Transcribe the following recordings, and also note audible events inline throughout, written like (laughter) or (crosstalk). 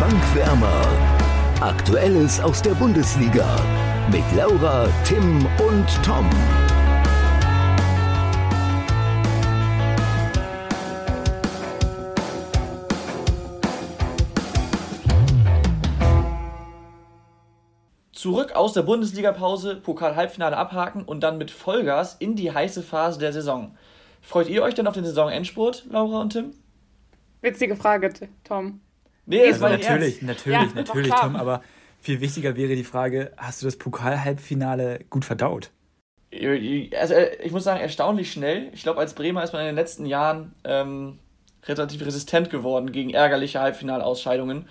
Bankwärmer. Aktuelles aus der Bundesliga mit Laura, Tim und Tom. Zurück aus der Bundesliga-Pause, Pokal-Halbfinale abhaken und dann mit Vollgas in die heiße Phase der Saison. Freut ihr euch denn auf den Saisonendspurt, Laura und Tim? Witzige Frage, Tom. Nee, also natürlich, natürlich, ja, natürlich, Tom, aber viel wichtiger wäre die Frage, hast du das Pokal-Halbfinale gut verdaut? Also äh, ich muss sagen, erstaunlich schnell. Ich glaube, als Bremer ist man in den letzten Jahren ähm, relativ resistent geworden gegen ärgerliche Halbfinalausscheidungen.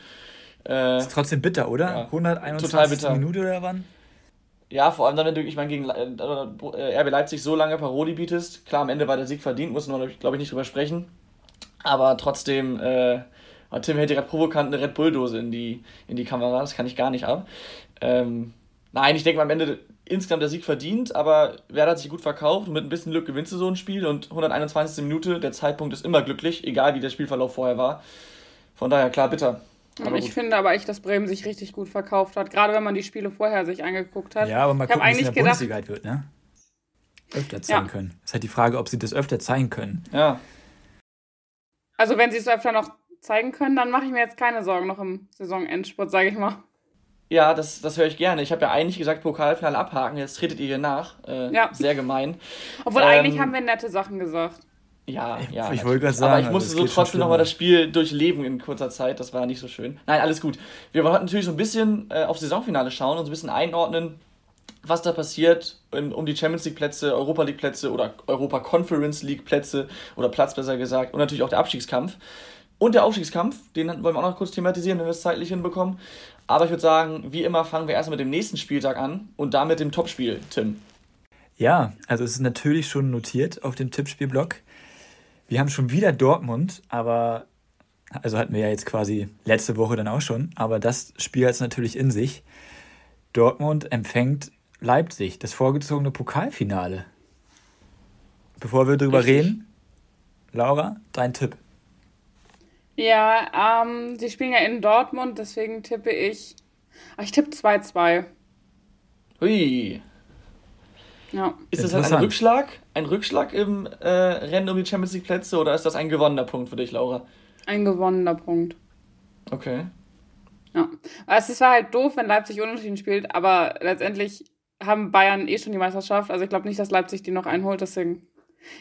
Äh, ist trotzdem bitter, oder? Ja, 121 Minuten oder wann? Ja, vor allem dann, wenn du, ich meine, gegen äh, RB Leipzig so lange Paroli bietest. Klar, am Ende war der Sieg verdient, muss man, glaube ich, nicht drüber sprechen. Aber trotzdem, äh, Tim hält gerade provokant eine Red Bull-Dose in die, in die Kamera, das kann ich gar nicht ab. Ähm, nein, ich denke am Ende insgesamt der Sieg verdient, aber Werder hat sich gut verkauft und mit ein bisschen Glück gewinnst du so ein Spiel und 121. Minute, der Zeitpunkt ist immer glücklich, egal wie der Spielverlauf vorher war. Von daher, klar, bitter. Aber ich gut. finde aber echt, dass Bremen sich richtig gut verkauft hat, gerade wenn man die Spiele vorher sich angeguckt hat. Ja, aber mal gucken, wie es in der gedacht, Bundesliga halt wird, ne? Öfter zeigen ja. können. Das ist halt die Frage, ob sie das öfter zeigen können. Ja. Also wenn sie es öfter noch zeigen können, dann mache ich mir jetzt keine Sorgen noch im Saisonendspurt, sage ich mal. Ja, das, das höre ich gerne. Ich habe ja eigentlich gesagt, Pokalfinale abhaken, jetzt tretet ihr hier nach. Äh, ja. Sehr gemein. Obwohl ähm, eigentlich haben wir nette Sachen gesagt. Ja, ja. Ich wollte gerade sagen. Aber ich musste also so trotzdem nochmal das Spiel durchleben in kurzer Zeit. Das war nicht so schön. Nein, alles gut. Wir wollten natürlich so ein bisschen äh, auf Saisonfinale schauen und so ein bisschen einordnen, was da passiert in, um die Champions League Plätze, Europa League Plätze oder Europa Conference League Plätze oder Platz besser gesagt und natürlich auch der Abstiegskampf. Und der Aufstiegskampf, den wollen wir auch noch kurz thematisieren, wenn wir es zeitlich hinbekommen. Aber ich würde sagen, wie immer fangen wir erstmal mit dem nächsten Spieltag an und damit dem Topspiel, Tim. Ja, also es ist natürlich schon notiert auf dem Tippspielblock. Wir haben schon wieder Dortmund, aber also hatten wir ja jetzt quasi letzte Woche dann auch schon, aber das Spiel hat es natürlich in sich. Dortmund empfängt Leipzig, das vorgezogene Pokalfinale. Bevor wir drüber Richtig. reden, Laura, dein Tipp. Ja, ähm, sie spielen ja in Dortmund, deswegen tippe ich. Ich tippe 2-2. Hui. Ja. Ist das ein Rückschlag? Ein Rückschlag im äh, Rennen um die Champions League Plätze oder ist das ein gewonnener Punkt für dich, Laura? Ein gewonnener Punkt. Okay. Ja. Also es war halt doof, wenn Leipzig unentschieden spielt, aber letztendlich haben Bayern eh schon die Meisterschaft. Also ich glaube nicht, dass Leipzig die noch einholt, deswegen.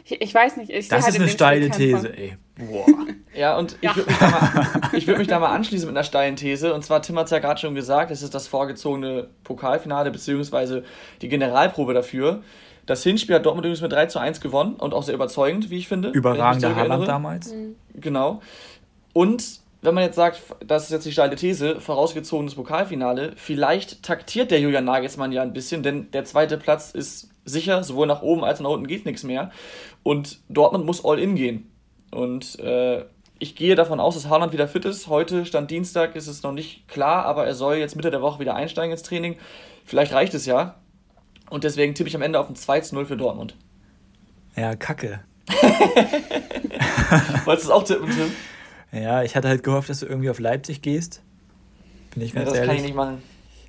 Ich, ich weiß nicht. Ich das halt ist eine steile These, ey. Boah. (laughs) ja, und ja. ich würde mich, würd mich, da mal anschließen mit einer steilen These. Und zwar, Tim hat es ja gerade schon gesagt, es ist das vorgezogene Pokalfinale, beziehungsweise die Generalprobe dafür. Das Hinspiel hat Dortmund übrigens mit 3 zu 1 gewonnen und auch sehr überzeugend, wie ich finde. Überragender Haaland damals. Mhm. Genau. Und wenn man jetzt sagt, das ist jetzt die steile These, vorausgezogenes Pokalfinale, vielleicht taktiert der Julian Nagelsmann ja ein bisschen, denn der zweite Platz ist sicher, sowohl nach oben als auch nach unten geht nichts mehr. Und Dortmund muss all in gehen. Und äh, ich gehe davon aus, dass Haaland wieder fit ist. Heute, Stand Dienstag, ist es noch nicht klar, aber er soll jetzt Mitte der Woche wieder einsteigen ins Training. Vielleicht reicht es ja. Und deswegen tippe ich am Ende auf ein 2 zu 0 für Dortmund. Ja, kacke. (laughs) Wolltest du es auch tippen, Tim? Ja, ich hatte halt gehofft, dass du irgendwie auf Leipzig gehst. Bin ich ganz ja, das ehrlich. kann ich nicht machen.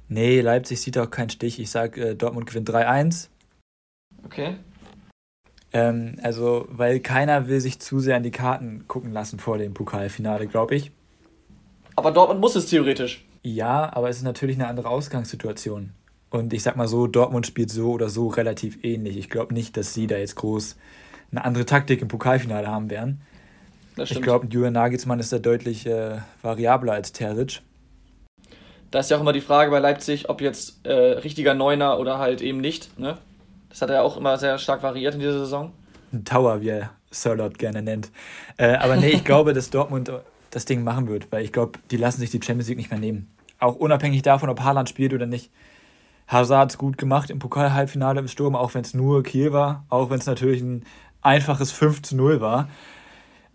Nee, Leipzig sieht auch keinen Stich. Ich sag, äh, Dortmund gewinnt 3-1. Okay. Ähm, also, weil keiner will sich zu sehr an die Karten gucken lassen vor dem Pokalfinale, glaube ich. Aber Dortmund muss es theoretisch. Ja, aber es ist natürlich eine andere Ausgangssituation. Und ich sag mal so, Dortmund spielt so oder so relativ ähnlich. Ich glaube nicht, dass sie da jetzt groß eine andere Taktik im Pokalfinale haben werden. Ich glaube, Julian Nagelsmann ist da deutlich äh, variabler als Terzic. Da ist ja auch immer die Frage bei Leipzig, ob jetzt äh, richtiger Neuner oder halt eben nicht. Ne? Das hat er auch immer sehr stark variiert in dieser Saison. Ein Tower, wie er Sirlot gerne nennt. Äh, aber nee, ich glaube, dass Dortmund das Ding machen wird, weil ich glaube, die lassen sich die Champions League nicht mehr nehmen. Auch unabhängig davon, ob Haaland spielt oder nicht. Hazard gut gemacht im Pokal-Halbfinale im Sturm, auch wenn es nur Kiel war, auch wenn es natürlich ein einfaches 5 zu 0 war.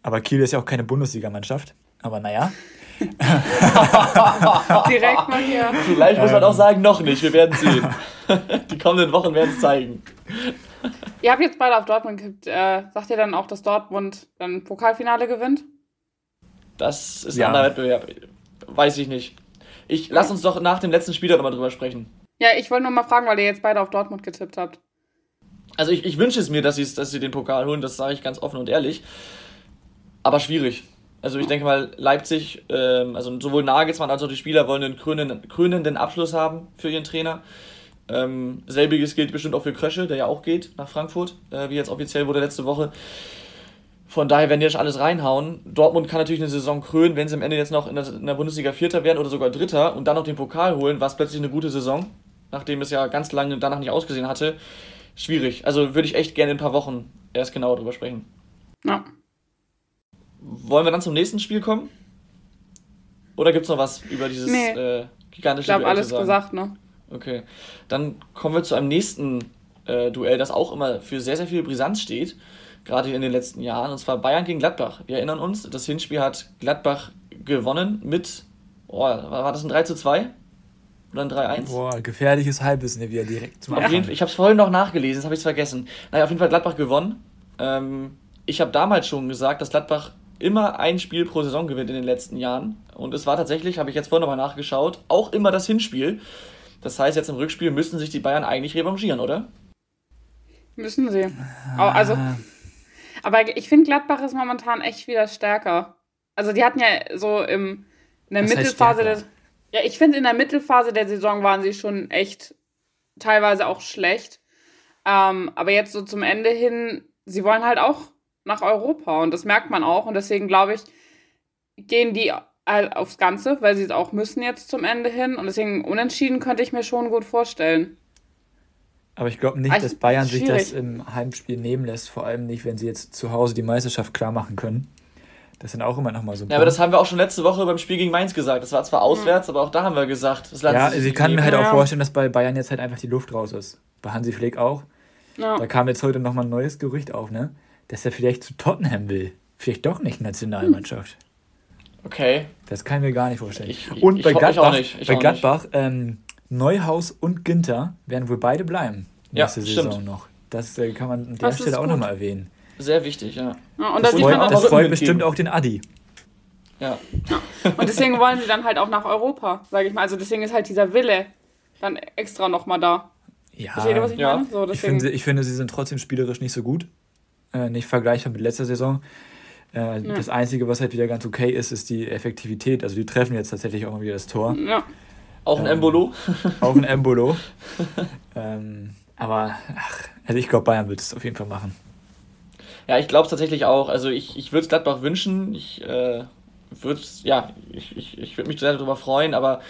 Aber Kiel ist ja auch keine Bundesligamannschaft. Aber naja. (laughs) Direkt mal hier. Vielleicht muss man auch sagen, noch nicht. Wir werden sehen. (laughs) Die kommenden Wochen werden es zeigen. Ihr habt jetzt beide auf Dortmund gekippt. Äh, sagt ihr dann auch, dass Dortmund dann Pokalfinale gewinnt? Das ist ein ja. anderer Wettbewerb. weiß ich nicht. Ich lass uns doch nach dem letzten Spiel nochmal drüber sprechen. Ja, ich wollte nur mal fragen, weil ihr jetzt beide auf Dortmund getippt habt. Also ich, ich wünsche es mir, dass sie, dass sie den Pokal holen, das sage ich ganz offen und ehrlich. Aber schwierig. Also ich denke mal, Leipzig, ähm, also sowohl Nagelsmann als auch die Spieler wollen einen krönenden, krönenden Abschluss haben für ihren Trainer. Ähm, selbiges gilt bestimmt auch für Krösche, der ja auch geht nach Frankfurt, äh, wie jetzt offiziell wurde letzte Woche. Von daher werden die das alles reinhauen. Dortmund kann natürlich eine Saison krönen, wenn sie am Ende jetzt noch in der, in der Bundesliga Vierter werden oder sogar Dritter und dann noch den Pokal holen, war es plötzlich eine gute Saison, nachdem es ja ganz lange danach nicht ausgesehen hatte. Schwierig. Also würde ich echt gerne in ein paar Wochen erst genauer drüber sprechen. Ja. Wollen wir dann zum nächsten Spiel kommen? Oder gibt es noch was über dieses nee. äh, gigantische Duell? Ich glaube, alles gesagt, ne? Okay. Dann kommen wir zu einem nächsten äh, Duell, das auch immer für sehr, sehr viel Brisanz steht, gerade in den letzten Jahren, und zwar Bayern gegen Gladbach. Wir erinnern uns, das Hinspiel hat Gladbach gewonnen mit, oh, war das ein 3 zu 2? Oder ein 3-1? Boah, gefährliches Halbwissen hier wieder direkt zum auf jeden Fall, Ich habe es vorhin noch nachgelesen, das habe ich vergessen. Naja, auf jeden Fall Gladbach gewonnen. Ähm, ich habe damals schon gesagt, dass Gladbach immer ein Spiel pro Saison gewinnt in den letzten Jahren. Und es war tatsächlich, habe ich jetzt vorhin nochmal nachgeschaut, auch immer das Hinspiel. Das heißt, jetzt im Rückspiel müssen sich die Bayern eigentlich revanchieren, oder? Müssen sie. Ah. Also, aber ich finde, Gladbach ist momentan echt wieder stärker. Also, die hatten ja so im, in der Was Mittelphase der. Ja, ich finde, in der Mittelphase der Saison waren sie schon echt teilweise auch schlecht. Ähm, aber jetzt so zum Ende hin, sie wollen halt auch nach Europa und das merkt man auch. Und deswegen glaube ich, gehen die aufs Ganze, weil sie es auch müssen jetzt zum Ende hin. Und deswegen unentschieden könnte ich mir schon gut vorstellen. Aber ich glaube nicht, also, dass Bayern sich das im Heimspiel nehmen lässt, vor allem nicht, wenn sie jetzt zu Hause die Meisterschaft klar machen können. Das sind auch immer noch mal so ein Ja, Punkt. aber das haben wir auch schon letzte Woche beim Spiel gegen Mainz gesagt. Das war zwar auswärts, mhm. aber auch da haben wir gesagt, das Ja, also ich kann mir halt auch vorstellen, dass bei Bayern jetzt halt einfach die Luft raus ist. Bei Hansi Flick auch. Ja. Da kam jetzt heute noch mal ein neues Gerücht auf, ne? Dass er vielleicht zu Tottenham will. Vielleicht doch nicht Nationalmannschaft. Okay. Das kann ich mir gar nicht vorstellen. Ich, ich, und bei ich, Gladbach, bei Gladbach ähm, Neuhaus und Ginter werden wohl beide bleiben. Nächste ja, Saison stimmt. noch. Das äh, kann man an der Stelle auch nochmal erwähnen. Sehr wichtig, ja. ja und das, das freut, das freut bestimmt auch den Adi. Ja. ja. Und deswegen wollen sie dann halt auch nach Europa, sage ich mal. Also deswegen ist halt dieser Wille dann extra nochmal da. Ja, Versteht ihr, was ich ja. meine? So, ich, finde, ich finde, sie sind trotzdem spielerisch nicht so gut. Äh, nicht vergleichbar mit letzter Saison. Äh, ja. Das Einzige, was halt wieder ganz okay ist, ist die Effektivität. Also die treffen jetzt tatsächlich auch mal wieder das Tor. Ja. Auch ein ähm, Embolo. (laughs) Auch ein Embolo. (laughs) ähm, aber, ach, also ich glaube, Bayern wird es auf jeden Fall machen. Ja, ich glaube es tatsächlich auch. Also ich, ich würde es Gladbach wünschen. Ich äh, würde ja, ich, ich, ich würde mich sehr darüber freuen, aber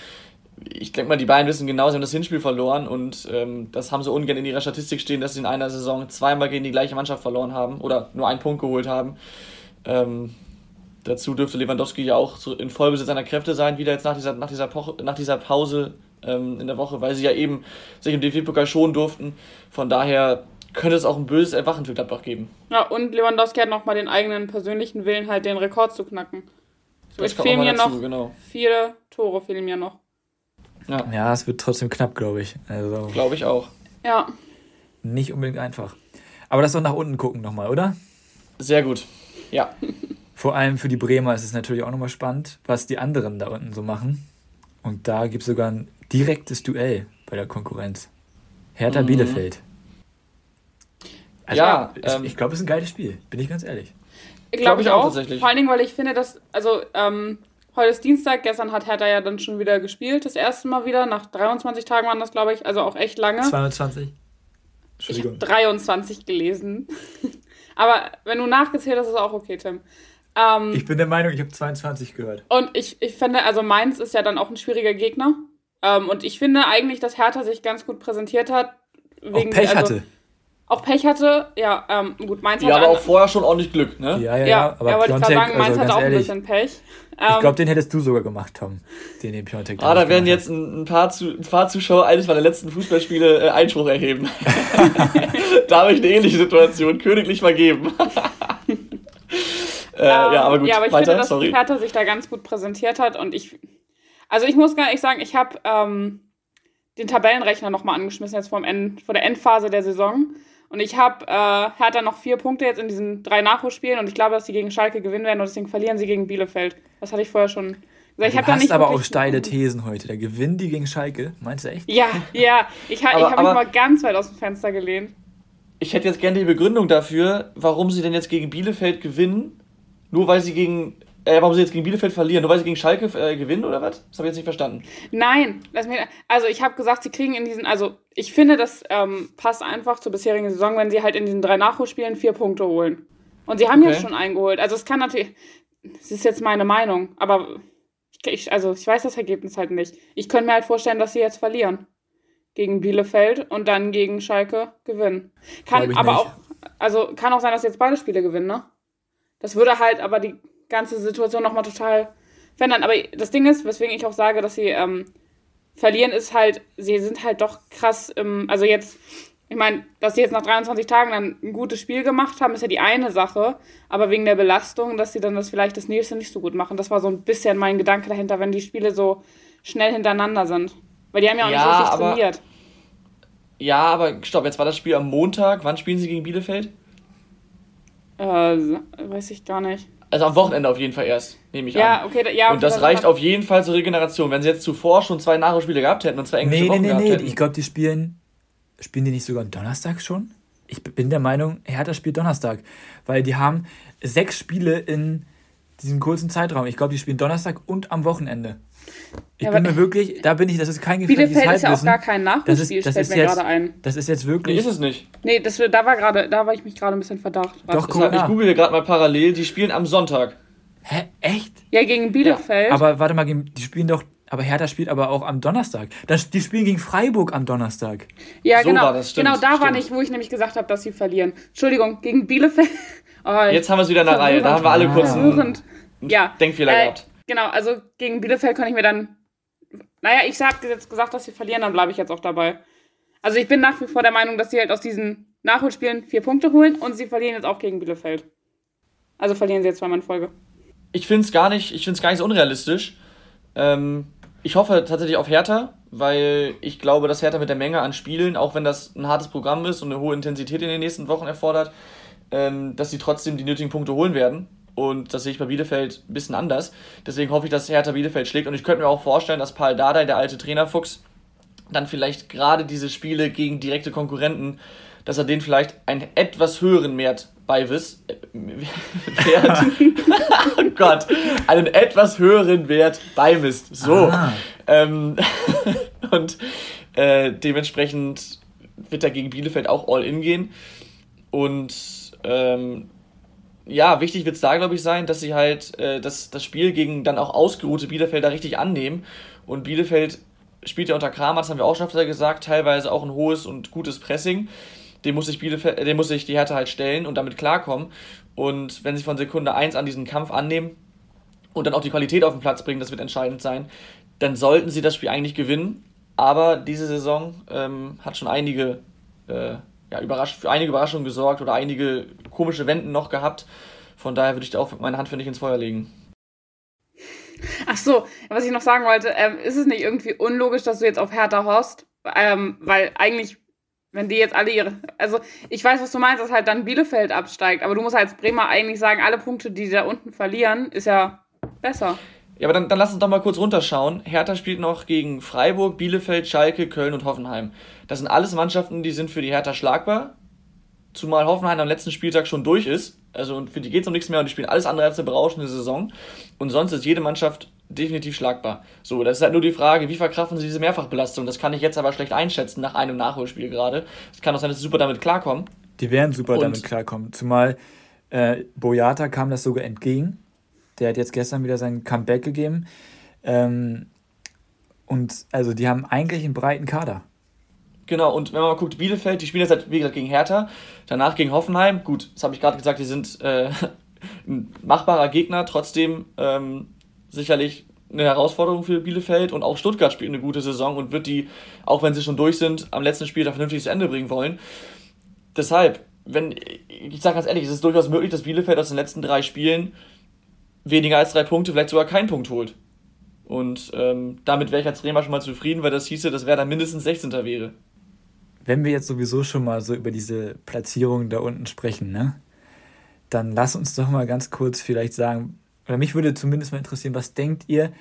ich denke mal, die beiden wissen genau, sie haben das Hinspiel verloren und ähm, das haben sie ungern in ihrer Statistik stehen, dass sie in einer Saison zweimal gegen die gleiche Mannschaft verloren haben oder nur einen Punkt geholt haben. Ähm, dazu dürfte Lewandowski ja auch so in Vollbesitz seiner Kräfte sein, wieder jetzt nach dieser, nach dieser, Poche, nach dieser Pause ähm, in der Woche, weil sie ja eben sich im DFB-Pokal schonen durften. Von daher könnte es auch ein böses Erwachen für Gladbach geben. Ja, und Lewandowski hat nochmal den eigenen persönlichen Willen, halt den Rekord zu knacken. So, es fehlen mir noch genau. vier Tore, fehlen mir noch. Ja, ja es wird trotzdem knapp, glaube ich. Also, glaube ich auch. Ja. Nicht unbedingt einfach. Aber lass doch nach unten gucken nochmal, oder? Sehr gut. Ja. (laughs) Vor allem für die Bremer ist es natürlich auch nochmal spannend, was die anderen da unten so machen. Und da gibt es sogar ein direktes Duell bei der Konkurrenz. Hertha mhm. Bielefeld. Also, ja, es, ähm, ich glaube, es ist ein geiles Spiel, bin ich ganz ehrlich. Glaube glaub ich auch, tatsächlich. Vor allen Dingen, weil ich finde, dass, also, ähm, heute ist Dienstag, gestern hat Hertha ja dann schon wieder gespielt, das erste Mal wieder. Nach 23 Tagen waren das, glaube ich, also auch echt lange. 22. Entschuldigung. Ich habe 23 gelesen. (laughs) Aber wenn du nachgezählt hast, ist es auch okay, Tim. Ähm, ich bin der Meinung, ich habe 22 gehört. Und ich, ich finde, also Mainz ist ja dann auch ein schwieriger Gegner. Ähm, und ich finde eigentlich, dass Hertha sich ganz gut präsentiert hat. Wegen, auch Pech also, hatte. Auch Pech hatte, ja, ähm, gut, Mainz hatte. Ja, aber auch vorher schon ordentlich Glück, ne? Ja, ja, ja. aber ja, Piontek, sagen, Mainz also hatte auch ehrlich, ein bisschen Pech. Ich glaube, ähm, den hättest du sogar gemacht, Tom. Den, den Piontek. Ah, da werden jetzt ein, paar, zu, ein paar Zuschauer eines meiner letzten Fußballspiele äh, Einspruch erheben. (laughs) da habe ich eine ähnliche Situation königlich vergeben. (laughs) äh, ja, aber gut, ja, aber ich weiter, finde, dass sorry. Hertha sich da ganz gut präsentiert hat und ich, also ich muss gar nicht sagen, ich habe ähm, den Tabellenrechner nochmal angeschmissen jetzt vor, End, vor der Endphase der Saison und ich habe äh, Hertha noch vier Punkte jetzt in diesen drei Nachholspielen und ich glaube, dass sie gegen Schalke gewinnen werden und deswegen verlieren sie gegen Bielefeld. Das hatte ich vorher schon Also ich du hast aber auch steile Thesen heute. Der Gewinn die gegen Schalke, meinst du echt? Ja, ja. Ich, ha, ich habe mich mal ganz weit aus dem Fenster gelehnt. Ich hätte jetzt gerne die Begründung dafür, warum sie denn jetzt gegen Bielefeld gewinnen, nur weil sie gegen äh, warum sie jetzt gegen Bielefeld verlieren? Nur weil sie gegen Schalke äh, gewinnen oder was? Das habe ich jetzt nicht verstanden. Nein, lass mich, also ich habe gesagt, sie kriegen in diesen, also ich finde, das ähm, passt einfach zur bisherigen Saison, wenn sie halt in diesen drei Nachholspielen vier Punkte holen. Und sie haben okay. jetzt schon eingeholt. Also es kann natürlich, das ist jetzt meine Meinung, aber ich, also ich weiß das Ergebnis halt nicht. Ich könnte mir halt vorstellen, dass sie jetzt verlieren gegen Bielefeld und dann gegen Schalke gewinnen. Kann aber nicht. auch, also kann auch sein, dass sie jetzt beide Spiele gewinnen, ne? Das würde halt aber die ganze Situation nochmal total verändern. Aber das Ding ist, weswegen ich auch sage, dass sie ähm, verlieren, ist halt, sie sind halt doch krass im, also jetzt, ich meine, dass sie jetzt nach 23 Tagen dann ein gutes Spiel gemacht haben, ist ja die eine Sache, aber wegen der Belastung, dass sie dann das vielleicht das nächste nicht so gut machen, das war so ein bisschen mein Gedanke dahinter, wenn die Spiele so schnell hintereinander sind. Weil die haben ja auch ja, nicht richtig aber, trainiert. Ja, aber stopp, jetzt war das Spiel am Montag. Wann spielen sie gegen Bielefeld? Äh, weiß ich gar nicht. Also am Wochenende auf jeden Fall erst, nehme ich ja, an. Okay, da, ja, und das reicht auf jeden Fall zur Regeneration. Wenn sie jetzt zuvor schon zwei Nachholspiele gehabt hätten und zwei englische nee, Wochen nee, nee, nee. Hätten. Ich glaube, die spielen. Spielen die nicht sogar Donnerstag schon? Ich bin der Meinung, Hertha spielt Donnerstag. Weil die haben sechs Spiele in diesem kurzen Zeitraum. Ich glaube, die spielen Donnerstag und am Wochenende. Ich ja, bin mir wirklich, da bin ich, das ist kein gefährliches Bielefeld ist ja auch gar kein Nachholspiel, das ist, das fällt mir gerade ein. Das ist jetzt wirklich. Nee, ist es nicht. Nee, das, da war gerade, da war ich mich gerade ein bisschen verdacht. Doch, guck Ich google gerade mal parallel, die spielen am Sonntag. Hä? Echt? Ja, gegen Bielefeld. Ja. Aber warte mal, die spielen doch, aber Hertha spielt aber auch am Donnerstag. die spielen gegen Freiburg am Donnerstag. Ja, so genau. War das, stimmt, genau, da stimmt. war nicht, wo ich nämlich gesagt habe, dass sie verlieren. Entschuldigung, gegen Bielefeld. Oh, Jetzt haben wir es wieder in der Reihe. Da haben wir alle kurz einen ja. Denkfehler äh, gehabt. Genau, also gegen Bielefeld kann ich mir dann naja, ich habe jetzt gesagt, dass sie verlieren, dann bleibe ich jetzt auch dabei. Also ich bin nach wie vor der Meinung, dass sie halt aus diesen Nachholspielen vier Punkte holen und sie verlieren jetzt auch gegen Bielefeld. Also verlieren sie jetzt zweimal in Folge. Ich finde es gar nicht, ich finde gar nicht so unrealistisch. Ähm, ich hoffe tatsächlich auf Hertha, weil ich glaube, dass Hertha mit der Menge an Spielen, auch wenn das ein hartes Programm ist und eine hohe Intensität in den nächsten Wochen erfordert, ähm, dass sie trotzdem die nötigen Punkte holen werden. Und das sehe ich bei Bielefeld ein bisschen anders. Deswegen hoffe ich, dass Hertha Bielefeld schlägt. Und ich könnte mir auch vorstellen, dass Paul Dardai, der alte Trainerfuchs, dann vielleicht gerade diese Spiele gegen direkte Konkurrenten, dass er denen vielleicht einen etwas höheren Wert beiwisst. Äh, (laughs) Wert. (laughs) oh Gott. Einen etwas höheren Wert beimisst. So. Ah. Ähm, (laughs) und äh, dementsprechend wird er gegen Bielefeld auch all in gehen. Und ähm, ja, wichtig wird es da, glaube ich, sein, dass sie halt äh, das, das Spiel gegen dann auch ausgeruhte Bielefelder richtig annehmen. Und Bielefeld spielt ja unter Kramer, das haben wir auch schon öfter gesagt, teilweise auch ein hohes und gutes Pressing. Dem muss sich, Bielefeld, dem muss sich die Härte halt stellen und damit klarkommen. Und wenn sie von Sekunde 1 an diesen Kampf annehmen und dann auch die Qualität auf den Platz bringen, das wird entscheidend sein, dann sollten sie das Spiel eigentlich gewinnen. Aber diese Saison ähm, hat schon einige äh, ja, überrasch für einige Überraschungen gesorgt oder einige komische Wenden noch gehabt. Von daher würde ich da auch meine Hand für nicht ins Feuer legen. Ach so, was ich noch sagen wollte, ähm, ist es nicht irgendwie unlogisch, dass du jetzt auf Hertha horst? Ähm, weil eigentlich, wenn die jetzt alle ihre. Also, ich weiß, was du meinst, dass halt dann Bielefeld absteigt, aber du musst als Bremer eigentlich sagen, alle Punkte, die da unten verlieren, ist ja besser. Ja, aber dann, dann lass uns doch mal kurz runterschauen. Hertha spielt noch gegen Freiburg, Bielefeld, Schalke, Köln und Hoffenheim. Das sind alles Mannschaften, die sind für die Hertha schlagbar. Zumal Hoffenheim am letzten Spieltag schon durch ist. Also und für die geht es um nichts mehr und die spielen alles andere als eine berauschende Saison. Und sonst ist jede Mannschaft definitiv schlagbar. So, das ist halt nur die Frage, wie verkraften sie diese Mehrfachbelastung? Das kann ich jetzt aber schlecht einschätzen nach einem Nachholspiel gerade. Es kann auch sein, dass sie super damit klarkommen. Die werden super und damit klarkommen. Zumal äh, Boyata kam das sogar entgegen der hat jetzt gestern wieder sein Comeback gegeben. Ähm, und also die haben eigentlich einen breiten Kader. Genau, und wenn man mal guckt, Bielefeld, die spielen jetzt halt, wie gesagt, gegen Hertha, danach gegen Hoffenheim. Gut, das habe ich gerade gesagt, die sind äh, (laughs) ein machbarer Gegner, trotzdem ähm, sicherlich eine Herausforderung für Bielefeld und auch Stuttgart spielt eine gute Saison und wird die, auch wenn sie schon durch sind, am letzten Spiel da vernünftig zu Ende bringen wollen. Deshalb, wenn, ich sage ganz ehrlich, es ist durchaus möglich, dass Bielefeld aus den letzten drei Spielen weniger als drei Punkte, vielleicht sogar keinen Punkt holt. Und ähm, damit wäre ich als Bremer schon mal zufrieden, weil das hieße, dass Werder mindestens 16. wäre. Wenn wir jetzt sowieso schon mal so über diese Platzierung da unten sprechen, ne? Dann lass uns doch mal ganz kurz vielleicht sagen, oder mich würde zumindest mal interessieren, was denkt ihr,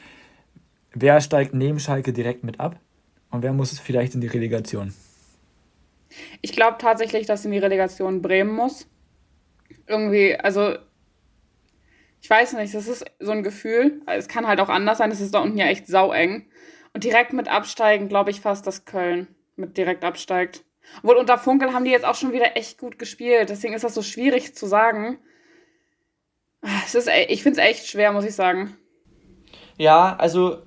wer steigt neben Schalke direkt mit ab und wer muss es vielleicht in die Relegation? Ich glaube tatsächlich, dass in die Relegation Bremen muss. Irgendwie, also ich weiß nicht, das ist so ein Gefühl. Es kann halt auch anders sein, es ist da unten ja echt saueng. Und direkt mit absteigen, glaube ich fast, dass Köln mit direkt absteigt. Obwohl unter Funkel haben die jetzt auch schon wieder echt gut gespielt. Deswegen ist das so schwierig zu sagen. Es ist, ich finde es echt schwer, muss ich sagen. Ja, also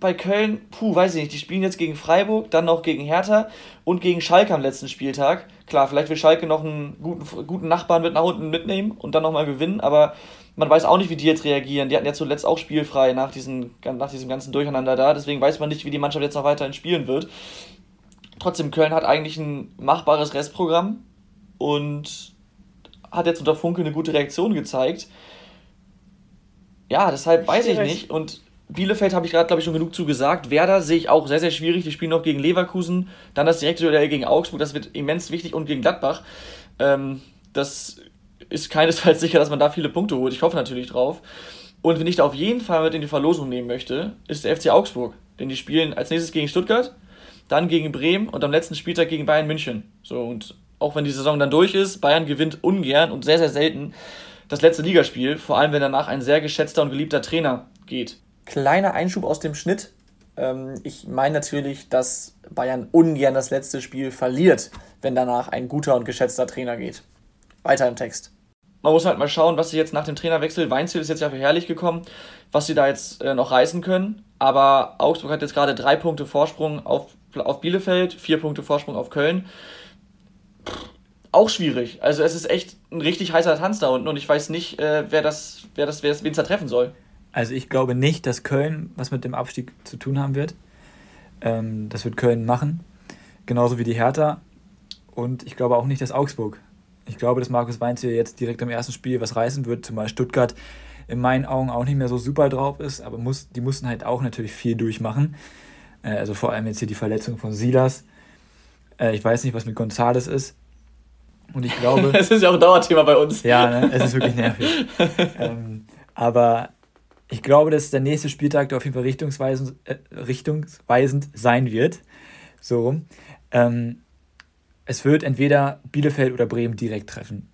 bei Köln, puh, weiß ich nicht, die spielen jetzt gegen Freiburg, dann noch gegen Hertha und gegen Schalke am letzten Spieltag. Klar, vielleicht will Schalke noch einen guten, guten Nachbarn mit nach unten mitnehmen und dann nochmal gewinnen, aber man weiß auch nicht, wie die jetzt reagieren. Die hatten ja zuletzt auch spielfrei nach, diesen, nach diesem ganzen Durcheinander da, deswegen weiß man nicht, wie die Mannschaft jetzt noch weiterhin spielen wird. Trotzdem, Köln hat eigentlich ein machbares Restprogramm und hat jetzt unter Funke eine gute Reaktion gezeigt. Ja, deshalb weiß ich nicht. Und Bielefeld habe ich gerade, glaube ich, schon genug zugesagt. Werder sehe ich auch sehr, sehr schwierig. Die spielen noch gegen Leverkusen, dann das direkte Duell gegen Augsburg, das wird immens wichtig und gegen Gladbach. Ähm, das ist keinesfalls (laughs) sicher, dass man da viele Punkte holt. Ich hoffe natürlich drauf. Und wenn ich da auf jeden Fall mit in die Verlosung nehmen möchte, ist der FC Augsburg. Denn die spielen als nächstes gegen Stuttgart, dann gegen Bremen und am letzten Spieltag gegen Bayern München. So, und auch wenn die Saison dann durch ist, Bayern gewinnt ungern und sehr, sehr selten das letzte Ligaspiel, vor allem wenn danach ein sehr geschätzter und geliebter Trainer geht. Kleiner Einschub aus dem Schnitt. Ähm, ich meine natürlich, dass Bayern ungern das letzte Spiel verliert, wenn danach ein guter und geschätzter Trainer geht. Weiter im Text. Man muss halt mal schauen, was sie jetzt nach dem Trainerwechsel, Weinziel ist jetzt ja für herrlich gekommen, was sie da jetzt äh, noch reißen können. Aber Augsburg hat jetzt gerade drei Punkte Vorsprung auf, auf Bielefeld, vier Punkte Vorsprung auf Köln. auch schwierig. Also es ist echt ein richtig heißer Tanz da unten und ich weiß nicht, äh, wer das, wer das, wer es, wen es da treffen soll. Also ich glaube nicht, dass Köln was mit dem Abstieg zu tun haben wird. Ähm, das wird Köln machen. Genauso wie die Hertha. Und ich glaube auch nicht, dass Augsburg. Ich glaube, dass Markus Weinz hier jetzt direkt im ersten Spiel was reißen wird, zumal Stuttgart in meinen Augen auch nicht mehr so super drauf ist, aber muss, die mussten halt auch natürlich viel durchmachen. Äh, also vor allem jetzt hier die Verletzung von Silas. Äh, ich weiß nicht, was mit Gonzales ist. Und ich glaube. (laughs) Es ist ja auch ein Dauerthema bei uns. Ja, ne? es ist wirklich nervig. (laughs) ähm, aber ich glaube, dass der nächste Spieltag auf jeden Fall richtungsweisend, äh, richtungsweisend sein wird. So rum. Ähm, es wird entweder Bielefeld oder Bremen direkt treffen.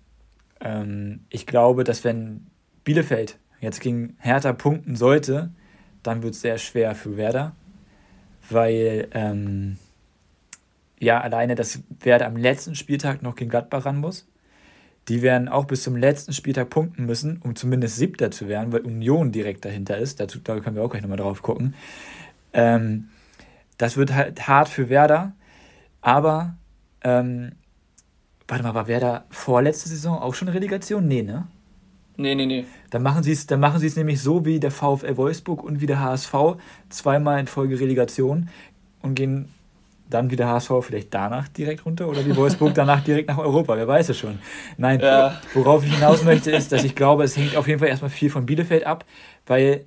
Ähm, ich glaube, dass wenn Bielefeld jetzt gegen Hertha punkten sollte, dann wird es sehr schwer für Werder, weil ähm, ja alleine, dass Werder am letzten Spieltag noch gegen Gladbach ran muss die werden auch bis zum letzten Spieltag punkten müssen, um zumindest Siebter zu werden, weil Union direkt dahinter ist. Dazu, da können wir auch gleich nochmal drauf gucken. Ähm, das wird halt hart für Werder, aber ähm, warte mal, war Werder vorletzte Saison auch schon Relegation? Nee, ne? Nee, nee, nee. Dann machen sie es, nämlich so wie der VfL Wolfsburg und wie der HSV, zweimal in Folge Relegation und gehen dann wieder HSV vielleicht danach direkt runter oder wie Wolfsburg (laughs) danach direkt nach Europa, wer weiß es schon. Nein, ja. worauf ich hinaus möchte, ist, dass ich glaube, es hängt auf jeden Fall erstmal viel von Bielefeld ab, weil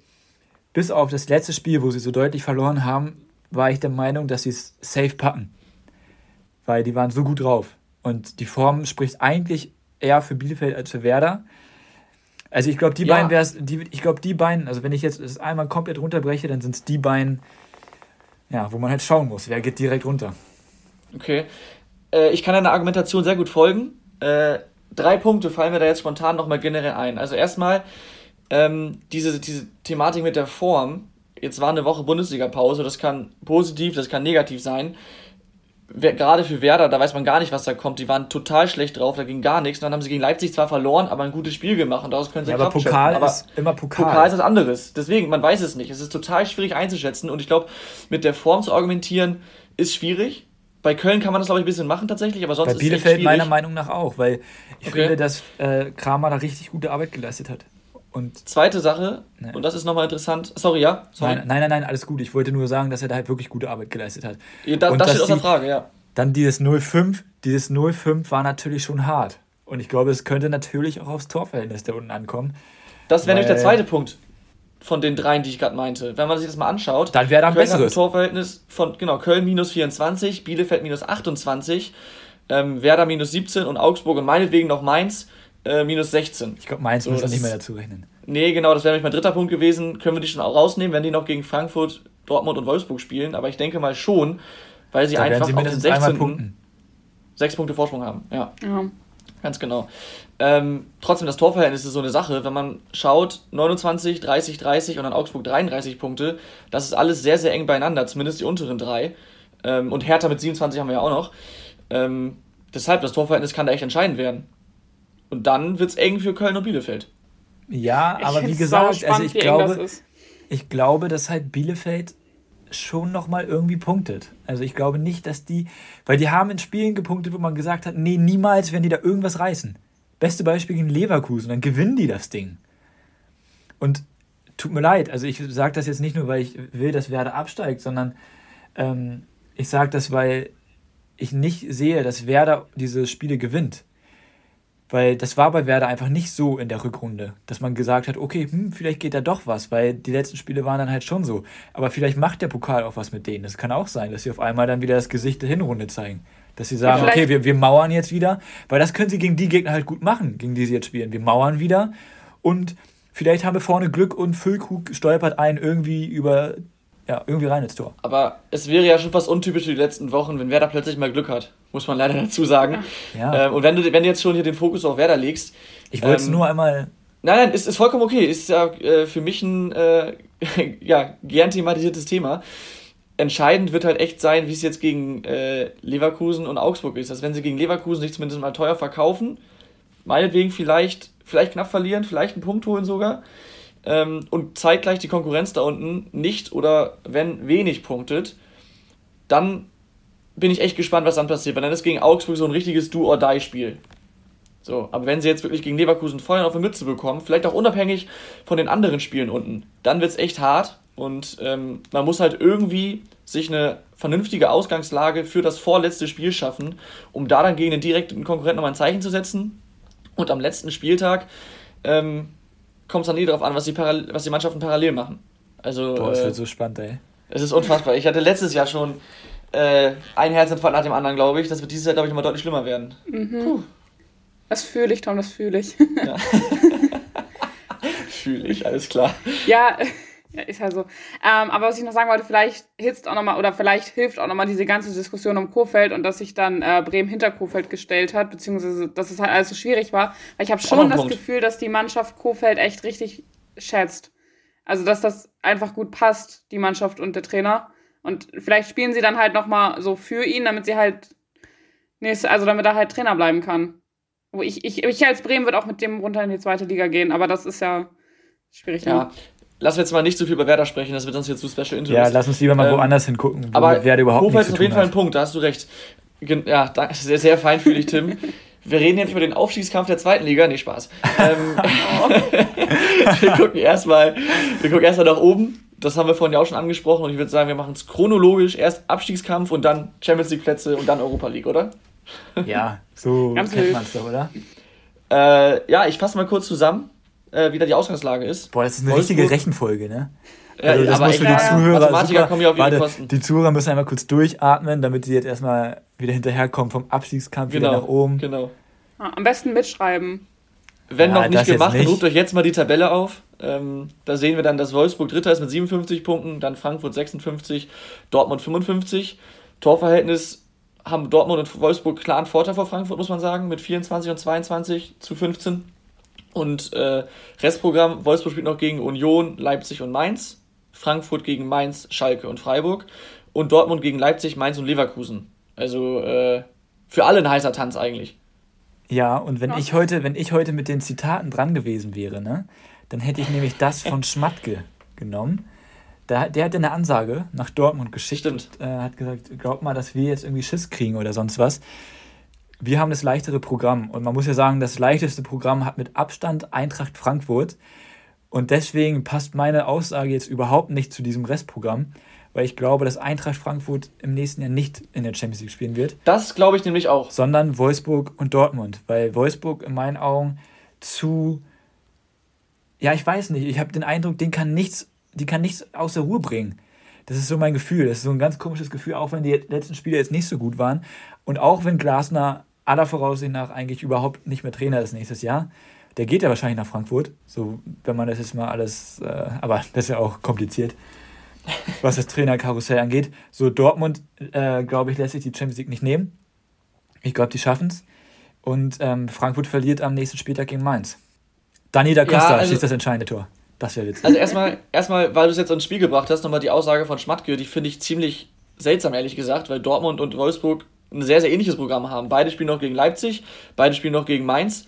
bis auf das letzte Spiel, wo sie so deutlich verloren haben, war ich der Meinung, dass sie es safe packen. Weil die waren so gut drauf. Und die Form spricht eigentlich eher für Bielefeld als für Werder. Also ich glaube, die ja. beiden wäre die, ich glaube, die beiden, also wenn ich jetzt das einmal komplett runterbreche, dann sind es die beiden, ja, wo man halt schauen muss, wer geht direkt runter. Okay. Äh, ich kann deiner Argumentation sehr gut folgen. Äh, drei Punkte fallen mir da jetzt spontan nochmal generell ein. Also erstmal ähm, diese, diese Thematik mit der Form. Jetzt war eine Woche Bundesliga-Pause, das kann positiv, das kann negativ sein gerade für Werder, da weiß man gar nicht, was da kommt. Die waren total schlecht drauf, da ging gar nichts. Und dann haben sie gegen Leipzig zwar verloren, aber ein gutes Spiel gemacht und daraus können sie ja, aber Pokal schöpfen. ist immer Pokal. Pokal ist was anderes. Deswegen, man weiß es nicht. Es ist total schwierig einzuschätzen und ich glaube, mit der Form zu argumentieren ist schwierig. Bei Köln kann man das, glaube ich, ein bisschen machen tatsächlich, aber sonst Bei Bielefeld meiner Meinung nach auch, weil ich okay. finde, dass äh, Kramer da richtig gute Arbeit geleistet hat. Und Zweite Sache, ne. und das ist nochmal interessant. Sorry, ja? Sorry. Nein, nein, nein, alles gut. Ich wollte nur sagen, dass er da halt wirklich gute Arbeit geleistet hat. Ja, da, das steht außer Frage, ja. Dann dieses 0-5, dieses 0-5 war natürlich schon hart. Und ich glaube, es könnte natürlich auch aufs Torverhältnis da unten ankommen. Das wäre nämlich der zweite Punkt von den dreien, die ich gerade meinte. Wenn man sich das mal anschaut, dann wäre da ein Köln besseres. Hat ein Torverhältnis von, genau, Köln minus 24, Bielefeld minus 28, ähm, Werder minus 17 und Augsburg und meinetwegen noch Mainz äh, minus 16. Ich glaube, Mainz so, wir nicht mehr dazu rechnen. Nee, genau, das wäre nämlich mein dritter Punkt gewesen. Können wir die schon auch rausnehmen, wenn die noch gegen Frankfurt Dortmund und Wolfsburg spielen, aber ich denke mal schon, weil sie da einfach sie auf den 16. sechs Punkte Vorsprung haben. Ja. ja. Ganz genau. Ähm, trotzdem, das Torverhältnis ist so eine Sache. Wenn man schaut, 29, 30, 30 und dann Augsburg 33 Punkte, das ist alles sehr, sehr eng beieinander, zumindest die unteren drei. Ähm, und Hertha mit 27 haben wir ja auch noch. Ähm, deshalb, das Torverhältnis kann da echt entscheidend werden. Und dann wird es eng für Köln und Bielefeld. Ja, aber wie gesagt, spannend, also ich glaube, ich glaube, dass halt Bielefeld schon nochmal irgendwie punktet. Also ich glaube nicht, dass die, weil die haben in Spielen gepunktet, wo man gesagt hat, nee, niemals werden die da irgendwas reißen. Beste Beispiel gegen Leverkusen, dann gewinnen die das Ding. Und tut mir leid, also ich sage das jetzt nicht nur, weil ich will, dass Werder absteigt, sondern ähm, ich sage das, weil ich nicht sehe, dass Werder diese Spiele gewinnt. Weil das war bei Werder einfach nicht so in der Rückrunde, dass man gesagt hat, okay, hm, vielleicht geht da doch was, weil die letzten Spiele waren dann halt schon so. Aber vielleicht macht der Pokal auch was mit denen. Das kann auch sein, dass sie auf einmal dann wieder das Gesicht der Hinrunde zeigen. Dass sie sagen, okay, wir, wir mauern jetzt wieder, weil das können sie gegen die Gegner halt gut machen, gegen die sie jetzt spielen. Wir mauern wieder und vielleicht haben wir vorne Glück und Füllkrug stolpert einen irgendwie über ja, irgendwie rein ins Tor. Aber es wäre ja schon fast untypisch für die letzten Wochen, wenn Werder plötzlich mal Glück hat, muss man leider dazu sagen. Ja. Ähm, und wenn du, wenn du jetzt schon hier den Fokus auf Werder legst. Ich wollte es ähm, nur einmal. Nein, nein, ist, ist vollkommen okay. Ist ja äh, für mich ein äh, (laughs) ja, gern thematisiertes Thema. Entscheidend wird halt echt sein, wie es jetzt gegen äh, Leverkusen und Augsburg ist. Also wenn sie gegen Leverkusen sich zumindest mal teuer verkaufen, meinetwegen vielleicht, vielleicht knapp verlieren, vielleicht einen Punkt holen sogar ähm, und zeitgleich die Konkurrenz da unten nicht oder wenn wenig punktet, dann bin ich echt gespannt, was dann passiert, weil dann ist gegen Augsburg so ein richtiges Do-or-Die-Spiel. So, aber wenn sie jetzt wirklich gegen Leverkusen Feuer auf die Mütze bekommen, vielleicht auch unabhängig von den anderen Spielen unten, dann wird es echt hart und ähm, man muss halt irgendwie sich eine vernünftige Ausgangslage für das vorletzte Spiel schaffen, um da dann gegen den direkten Konkurrenten nochmal ein Zeichen zu setzen. Und am letzten Spieltag ähm, kommt es dann eh darauf an, was die, Paral was die Mannschaften parallel machen. Also, Boah, es äh, wird so spannend, ey. Es ist unfassbar. Ich hatte letztes Jahr schon äh, ein Herzinfarkt nach dem anderen, glaube ich. Das wird dieses Jahr, glaube ich, nochmal deutlich schlimmer werden. Mhm. Puh. Das fühle ich, Tom, das fühle ich. Ja. (laughs) fühle ich, alles klar. Ja, (laughs) ja, ist halt so. Ähm, aber was ich noch sagen wollte, vielleicht hilft auch nochmal oder vielleicht hilft auch nochmal diese ganze Diskussion um Kofeld und dass sich dann äh, Bremen hinter Kofeld gestellt hat, beziehungsweise dass es halt alles so schwierig war. Weil ich habe schon das Punkt. Gefühl, dass die Mannschaft Kofeld echt richtig schätzt. Also dass das einfach gut passt, die Mannschaft und der Trainer. Und vielleicht spielen sie dann halt nochmal so für ihn, damit sie halt nächste, also damit er halt Trainer bleiben kann. Wo ich, ich, ich als Bremen würde auch mit dem runter in die zweite Liga gehen, aber das ist ja schwierig. Ja, ne? lass uns jetzt mal nicht so viel über Werder sprechen, das wird uns jetzt zu Special Interest. Ja, lass uns lieber mal ähm, woanders hingucken, wo aber Werder überhaupt Kofeld ist auf jeden Fall ein Punkt, da hast du recht. Ja, (laughs) sehr, sehr feinfühlig, Tim. Wir reden jetzt über den Aufstiegskampf der zweiten Liga. Nee, Spaß. Ähm, (laughs) (laughs) wir gucken erstmal erst nach oben. Das haben wir vorhin ja auch schon angesprochen. Und ich würde sagen, wir machen es chronologisch. Erst Abstiegskampf und dann Champions League Plätze und dann Europa League, oder? Ja, so Ganz kennt man es doch, oder? Äh, ja, ich fasse mal kurz zusammen äh, wie da die Ausgangslage ist. Boah, das ist eine Wolfsburg. richtige Rechenfolge, ne? Also das muss für die Zuhörer. Super, kommen hier auf warte, Kosten. Die Zuhörer müssen einmal kurz durchatmen, damit sie jetzt erstmal wieder hinterherkommen vom Abstiegskampf genau, wieder nach oben. Genau. Am besten mitschreiben. Wenn ja, noch nicht gemacht, nicht. ruft euch jetzt mal die Tabelle auf. Ähm, da sehen wir dann, dass Wolfsburg Dritter ist mit 57 Punkten, dann Frankfurt 56, Dortmund 55. Torverhältnis haben Dortmund und Wolfsburg klaren Vorteil vor Frankfurt, muss man sagen, mit 24 und 22 zu 15. Und äh, Restprogramm, Wolfsburg spielt noch gegen Union, Leipzig und Mainz, Frankfurt gegen Mainz, Schalke und Freiburg und Dortmund gegen Leipzig, Mainz und Leverkusen. Also äh, für alle ein heißer Tanz eigentlich. Ja, und wenn ja. ich heute, wenn ich heute mit den Zitaten dran gewesen wäre, ne, dann hätte ich nämlich das von (laughs) Schmatke genommen. Der, der hat eine Ansage nach Dortmund geschickt Stimmt. und äh, hat gesagt, glaub mal, dass wir jetzt irgendwie Schiss kriegen oder sonst was wir haben das leichtere Programm. Und man muss ja sagen, das leichteste Programm hat mit Abstand Eintracht Frankfurt. Und deswegen passt meine Aussage jetzt überhaupt nicht zu diesem Restprogramm, weil ich glaube, dass Eintracht Frankfurt im nächsten Jahr nicht in der Champions League spielen wird. Das glaube ich nämlich auch. Sondern Wolfsburg und Dortmund, weil Wolfsburg in meinen Augen zu. Ja, ich weiß nicht. Ich habe den Eindruck, den kann nichts, die kann nichts aus der Ruhe bringen. Das ist so mein Gefühl. Das ist so ein ganz komisches Gefühl, auch wenn die letzten Spiele jetzt nicht so gut waren. Und auch wenn Glasner aller Voraussicht nach eigentlich überhaupt nicht mehr Trainer ist nächstes Jahr. Der geht ja wahrscheinlich nach Frankfurt, so wenn man das jetzt mal alles, äh, aber das ist ja auch kompliziert. was das Trainerkarussell angeht. So, Dortmund, äh, glaube ich, lässt sich die Champions League nicht nehmen. Ich glaube, die schaffen es. Und ähm, Frankfurt verliert am nächsten Spieltag gegen Mainz. Dani da Costa ja, also, schießt das entscheidende Tor. Das wäre witzig. Also erstmal, erstmal, weil du es jetzt ins Spiel gebracht hast, nochmal die Aussage von Schmatke, die finde ich ziemlich seltsam, ehrlich gesagt, weil Dortmund und Wolfsburg ein sehr, sehr ähnliches Programm haben. Beide spielen noch gegen Leipzig, beide spielen noch gegen Mainz.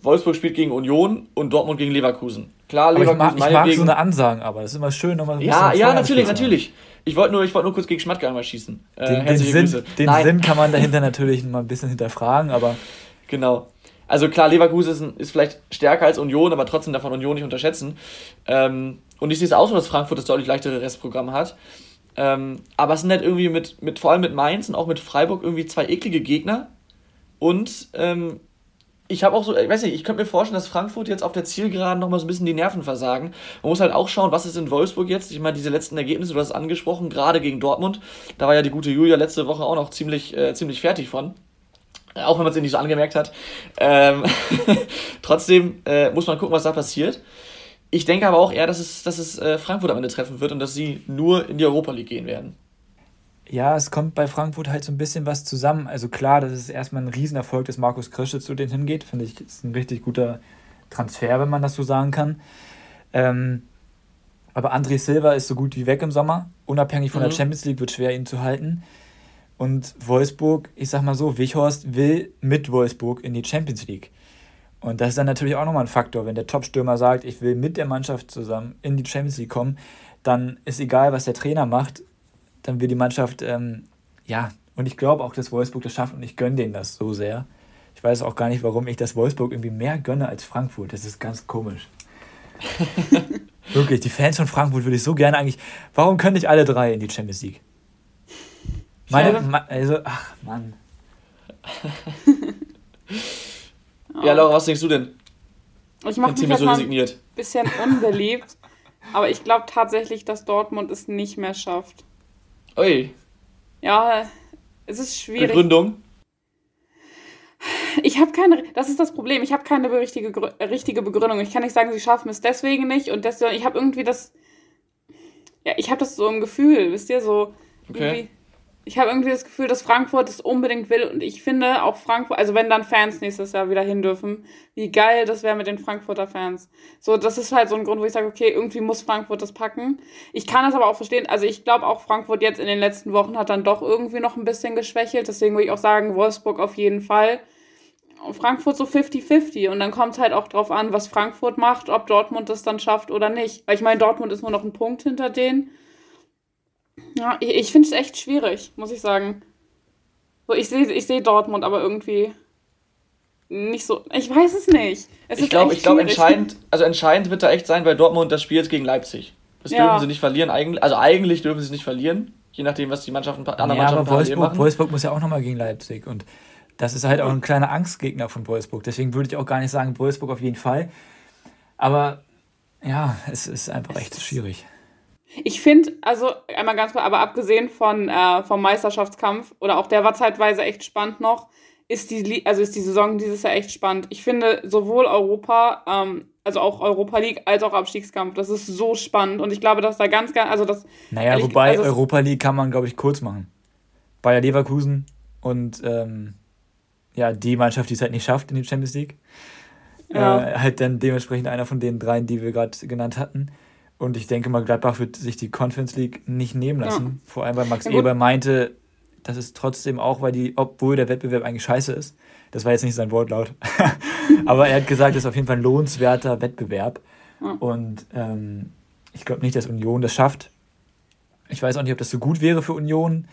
Wolfsburg spielt gegen Union und Dortmund gegen Leverkusen. Klar, Leverkusen. Aber ich mag, ich mag so eine Ansagen, aber das ist immer schön, nochmal ein Ja, ja, natürlich, natürlich. Ich wollte nur, wollt nur kurz gegen Schmatke einmal schießen. Äh, den, den, Sinn, den Sinn, kann man (laughs) dahinter natürlich mal ein bisschen hinterfragen, aber. Genau. Also klar, Leverkusen ist, ist, vielleicht stärker als Union, aber trotzdem davon Union nicht unterschätzen. Ähm, und ich sehe es auch so, dass Frankfurt das deutlich leichtere Restprogramm hat. Ähm, aber es sind halt irgendwie mit, mit, vor allem mit Mainz und auch mit Freiburg irgendwie zwei eklige Gegner. Und ähm, ich habe auch so, ich weiß nicht, ich könnte mir vorstellen, dass Frankfurt jetzt auf der Zielgeraden nochmal so ein bisschen die Nerven versagen. Man muss halt auch schauen, was ist in Wolfsburg jetzt. Ich meine, diese letzten Ergebnisse, du hast es angesprochen, gerade gegen Dortmund. Da war ja die gute Julia letzte Woche auch noch ziemlich, äh, ziemlich fertig von. Auch wenn man es nicht so angemerkt hat. Ähm (laughs) Trotzdem äh, muss man gucken, was da passiert. Ich denke aber auch eher, dass es, dass es äh, Frankfurt am Ende treffen wird und dass sie nur in die Europa League gehen werden. Ja, es kommt bei Frankfurt halt so ein bisschen was zusammen. Also klar, das ist erstmal ein Riesenerfolg, dass Markus Krische zu denen hingeht. Finde ich, ist ein richtig guter Transfer, wenn man das so sagen kann. Ähm, aber André Silva ist so gut wie weg im Sommer. Unabhängig von mhm. der Champions League wird schwer, ihn zu halten. Und Wolfsburg, ich sag mal so, Wichhorst will mit Wolfsburg in die Champions League. Und das ist dann natürlich auch nochmal ein Faktor. Wenn der Top-Stürmer sagt, ich will mit der Mannschaft zusammen in die Champions League kommen, dann ist egal, was der Trainer macht, dann will die Mannschaft, ähm, ja, und ich glaube auch, dass Wolfsburg das schafft und ich gönne denen das so sehr. Ich weiß auch gar nicht, warum ich das Wolfsburg irgendwie mehr gönne als Frankfurt. Das ist ganz komisch. (laughs) Wirklich, die Fans von Frankfurt würde ich so gerne eigentlich. Warum können nicht alle drei in die Champions League? Meine, also, ach Mann. (laughs) ja, Laura, was denkst du denn? Ich mache mich so resigniert. ein bisschen unbeliebt, (laughs) aber ich glaube tatsächlich, dass Dortmund es nicht mehr schafft. Ui. Ja, es ist schwierig. Begründung? Ich habe keine, das ist das Problem, ich habe keine richtige, richtige Begründung. Ich kann nicht sagen, sie schaffen es deswegen nicht und deswegen, ich habe irgendwie das, ja, ich habe das so im Gefühl, wisst ihr, so okay ich habe irgendwie das Gefühl, dass Frankfurt es unbedingt will und ich finde auch Frankfurt, also wenn dann Fans nächstes Jahr wieder hin dürfen, wie geil das wäre mit den Frankfurter Fans. So, das ist halt so ein Grund, wo ich sage, okay, irgendwie muss Frankfurt das packen. Ich kann das aber auch verstehen, also ich glaube auch Frankfurt jetzt in den letzten Wochen hat dann doch irgendwie noch ein bisschen geschwächelt, deswegen würde ich auch sagen, Wolfsburg auf jeden Fall. Frankfurt so 50-50 und dann kommt halt auch drauf an, was Frankfurt macht, ob Dortmund das dann schafft oder nicht. Weil ich meine, Dortmund ist nur noch ein Punkt hinter denen. Ja, ich, ich finde es echt schwierig, muss ich sagen. So, ich sehe ich seh Dortmund, aber irgendwie nicht so. Ich weiß es nicht. Es ich glaube, glaub, entscheidend, also entscheidend wird da echt sein bei Dortmund das Spiel jetzt gegen Leipzig. Das ja. dürfen sie nicht verlieren, eigentlich. Also eigentlich dürfen sie es nicht verlieren, je nachdem, was die Mannschaften, anderen ja, Mannschaften aber Wolfsburg, machen. Wolfsburg muss ja auch nochmal gegen Leipzig und das ist halt auch ein kleiner Angstgegner von Wolfsburg. Deswegen würde ich auch gar nicht sagen, Wolfsburg auf jeden Fall. Aber ja, es ist einfach echt schwierig. Ich finde, also einmal ganz kurz, aber abgesehen von äh, vom Meisterschaftskampf oder auch der war zeitweise echt spannend noch, ist die also ist die Saison dieses Jahr echt spannend. Ich finde sowohl Europa, ähm, also auch Europa League als auch Abstiegskampf, das ist so spannend und ich glaube, dass da ganz ganz also das Naja, ehrlich, wobei also Europa League kann man glaube ich kurz machen. Bayer Leverkusen und ähm, ja, die Mannschaft, die es halt nicht schafft in die Champions League. Ja. Äh, halt dann dementsprechend einer von den dreien, die wir gerade genannt hatten. Und ich denke mal, Gladbach wird sich die Conference League nicht nehmen lassen. Ja. Vor allem, weil Max ja, Eber meinte, dass es trotzdem auch, weil die, obwohl der Wettbewerb eigentlich scheiße ist, das war jetzt nicht sein Wortlaut, (laughs) aber er hat gesagt, es ist auf jeden Fall ein lohnenswerter Wettbewerb. Ja. Und ähm, ich glaube nicht, dass Union das schafft. Ich weiß auch nicht, ob das so gut wäre für Union.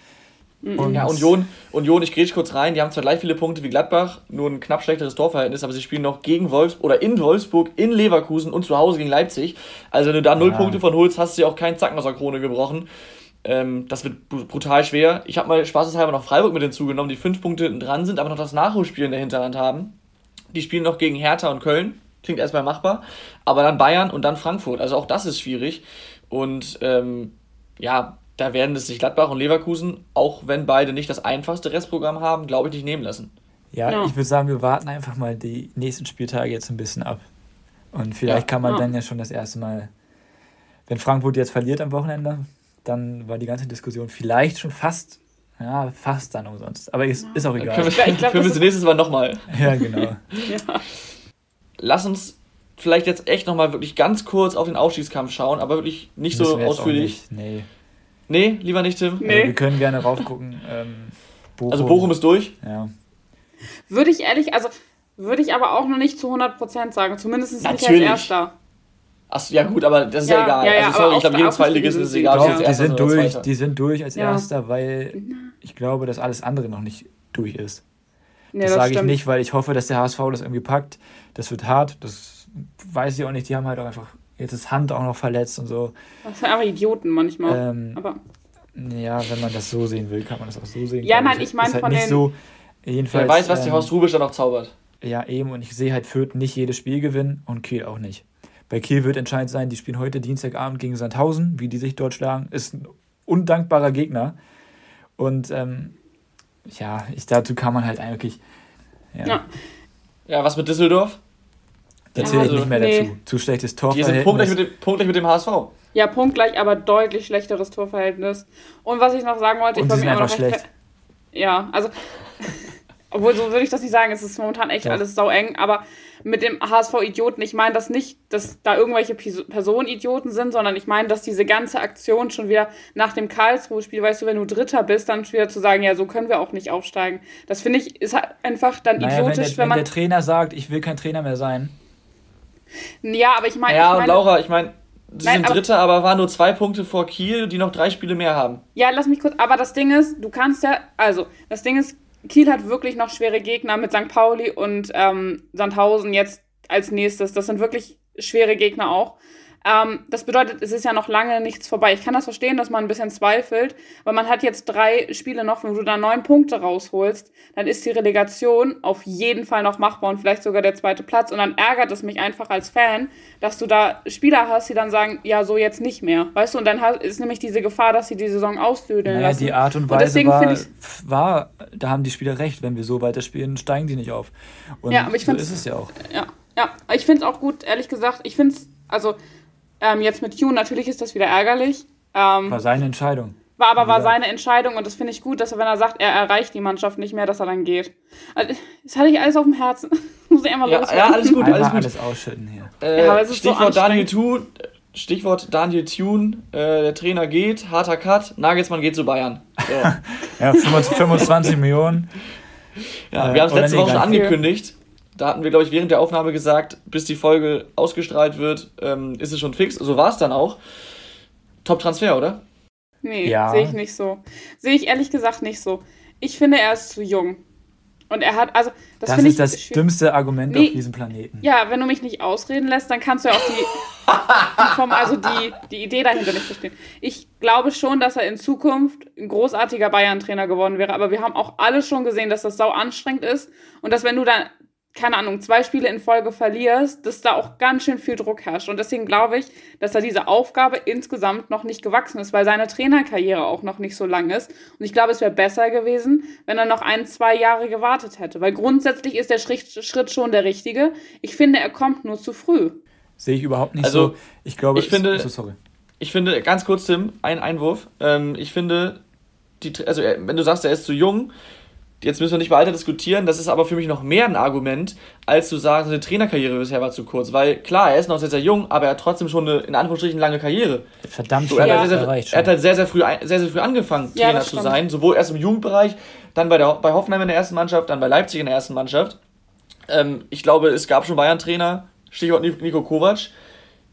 Mhm. Und ja, Union, Union, ich grätsch kurz rein, die haben zwar gleich viele Punkte wie Gladbach, nur ein knapp schlechteres Torverhältnis, aber sie spielen noch gegen Wolfsburg oder in Wolfsburg, in Leverkusen und zu Hause gegen Leipzig. Also wenn du da null ja. Punkte von holst, hast du ja auch keinen Zacken aus der Krone gebrochen. Ähm, das wird brutal schwer. Ich habe mal spaßeshalber noch Freiburg mit hinzugenommen, die fünf Punkte hinten dran sind, aber noch das Nachholspiel in der Hinterhand haben. Die spielen noch gegen Hertha und Köln. Klingt erstmal machbar. Aber dann Bayern und dann Frankfurt. Also auch das ist schwierig. Und ähm, ja, da werden es sich Gladbach und Leverkusen, auch wenn beide nicht das einfachste Restprogramm haben, glaube ich, nicht nehmen lassen. Ja, ja, ich würde sagen, wir warten einfach mal die nächsten Spieltage jetzt ein bisschen ab. Und vielleicht ja. kann man ja. dann ja schon das erste Mal, wenn Frankfurt jetzt verliert am Wochenende, dann war die ganze Diskussion vielleicht schon fast, ja, fast dann umsonst. Aber ist, ist auch egal. Ich glaub, (laughs) Für uns nächstes Mal nochmal. Ja, genau. ja. Lass uns vielleicht jetzt echt nochmal wirklich ganz kurz auf den Aufstiegskampf schauen, aber wirklich nicht so ausführlich. Nicht. Nee. Nee, lieber nicht, Tim. Nee. Also wir können gerne raufgucken. Ähm, Bochum. Also Bochum ist durch? Ja. Würde ich ehrlich, also würde ich aber auch noch nicht zu 100% sagen. Zumindest nicht als Erster. Achso, ja gut, aber das ist ja, ja egal. Ja, ja, also sorry, ich glaube, jedem Zweitligisten ist es egal. Doch, die, sind durch, die sind durch als Erster, weil ich glaube, dass alles andere noch nicht durch ist. das, das sage ich nicht, weil ich hoffe, dass der HSV das irgendwie packt. Das wird hart, das weiß ich auch nicht. Die haben halt auch einfach jetzt das Hand auch noch verletzt und so. Das sind aber Idioten manchmal. Ähm, aber ja, wenn man das so sehen will, kann man das auch so sehen. Ja, nein, ich meine halt von nicht den... So, jedenfalls, Wer weiß, was die ähm, Horst Rubisch da noch zaubert. Ja, eben. Und ich sehe halt Fürth nicht jedes Spiel gewinnen und Kiel auch nicht. Bei Kiel wird entscheidend sein, die spielen heute Dienstagabend gegen Sandhausen, wie die sich dort schlagen. Ist ein undankbarer Gegner. Und ähm, ja, ich, dazu kann man halt eigentlich. Ja. ja. ja was mit Düsseldorf? Da zähle ich nicht mehr nee. dazu. Zu schlechtes Torverhältnis. Die sind punktgleich mit, dem, punktgleich mit dem HSV. Ja, punktgleich, aber deutlich schlechteres Torverhältnis. Und was ich noch sagen wollte, Und ich mir immer noch schlecht. Ja, also (laughs) obwohl, so würde ich das nicht sagen. Es ist momentan echt ja. alles sau eng. Aber mit dem HSV-Idioten, ich meine das nicht, dass da irgendwelche Personen Idioten sind, sondern ich meine, dass diese ganze Aktion schon wieder nach dem Karlsruhe-Spiel, weißt du, wenn du Dritter bist, dann wieder zu sagen, ja, so können wir auch nicht aufsteigen. Das finde ich, ist halt einfach dann naja, idiotisch, wenn, der, wenn man. Wenn der Trainer sagt, ich will kein Trainer mehr sein. Ja, aber ich meine. Ja, ich mein, und Laura, ich meine. Sie Nein, sind aber, Dritter, aber waren nur zwei Punkte vor Kiel, die noch drei Spiele mehr haben. Ja, lass mich kurz. Aber das Ding ist, du kannst ja. Also, das Ding ist, Kiel hat wirklich noch schwere Gegner mit St. Pauli und ähm, Sandhausen jetzt als nächstes. Das sind wirklich schwere Gegner auch. Ähm, das bedeutet, es ist ja noch lange nichts vorbei. Ich kann das verstehen, dass man ein bisschen zweifelt, weil man hat jetzt drei Spiele noch, wenn du da neun Punkte rausholst, dann ist die Relegation auf jeden Fall noch machbar und vielleicht sogar der zweite Platz. Und dann ärgert es mich einfach als Fan, dass du da Spieler hast, die dann sagen, ja, so jetzt nicht mehr. Weißt du, und dann ist nämlich diese Gefahr, dass sie die Saison ausdüdeln naja, lassen. die Art und Weise und war, war, da haben die Spieler recht, wenn wir so weiterspielen, steigen die nicht auf. Und ja, aber ich so ist es ja auch. Ja, ja. ich finde es auch gut, ehrlich gesagt. Ich finde es, also ähm, jetzt mit Hugh, natürlich ist das wieder ärgerlich. Ähm, war seine Entscheidung. War aber war seine Entscheidung und das finde ich gut, dass er, wenn er sagt, er erreicht die Mannschaft nicht mehr, dass er dann geht. Also, das hatte ich alles auf dem Herzen. (laughs) Muss ich einmal ja, loswerden. Ja, alles gut, alles gut. alles ausschütten hier. Äh, ja, Stichwort so Daniel Thun, Stichwort Daniel Thun, äh, der Trainer geht, harter Cut, Nagelsmann geht zu Bayern. So. (laughs) ja, 25 Millionen. Ja, wir haben es letzte Woche schon angekündigt. Da hatten wir, glaube ich, während der Aufnahme gesagt, bis die Folge ausgestrahlt wird, ähm, ist es schon fix. So war es dann auch. Top-Transfer, oder? Nee, ja. sehe ich nicht so. Sehe ich ehrlich gesagt nicht so. Ich finde, er ist zu jung. Und er hat, also, das, das ist ich das dümmste Argument nee, auf diesem Planeten. Ja, wenn du mich nicht ausreden lässt, dann kannst du ja auch die, die vom, also die, die Idee dahinter nicht verstehen. Ich glaube schon, dass er in Zukunft ein großartiger Bayern-Trainer geworden wäre, aber wir haben auch alle schon gesehen, dass das sau anstrengend ist und dass wenn du dann keine Ahnung, zwei Spiele in Folge verlierst, dass da auch ganz schön viel Druck herrscht. Und deswegen glaube ich, dass er diese Aufgabe insgesamt noch nicht gewachsen ist, weil seine Trainerkarriere auch noch nicht so lang ist. Und ich glaube, es wäre besser gewesen, wenn er noch ein, zwei Jahre gewartet hätte. Weil grundsätzlich ist der Schritt schon der richtige. Ich finde, er kommt nur zu früh. Sehe ich überhaupt nicht also, so. Ich glaube, ich finde, so, sorry. Ich finde, ganz kurz, Tim, ein Einwurf. Ähm, ich finde, die, also wenn du sagst, er ist zu jung, Jetzt müssen wir nicht weiter diskutieren. Das ist aber für mich noch mehr ein Argument, als zu sagen, seine Trainerkarriere bisher war zu kurz. Weil klar, er ist noch sehr, sehr jung, aber er hat trotzdem schon eine, in Anführungsstrichen, lange Karriere. Verdammt so, er, hat ja. sehr, sehr, er hat halt sehr, sehr früh, sehr, sehr früh angefangen, ja, Trainer zu sein. Sowohl erst im Jugendbereich, dann bei, der, bei Hoffenheim in der ersten Mannschaft, dann bei Leipzig in der ersten Mannschaft. Ähm, ich glaube, es gab schon Bayern-Trainer, Stichwort Nico Kovac,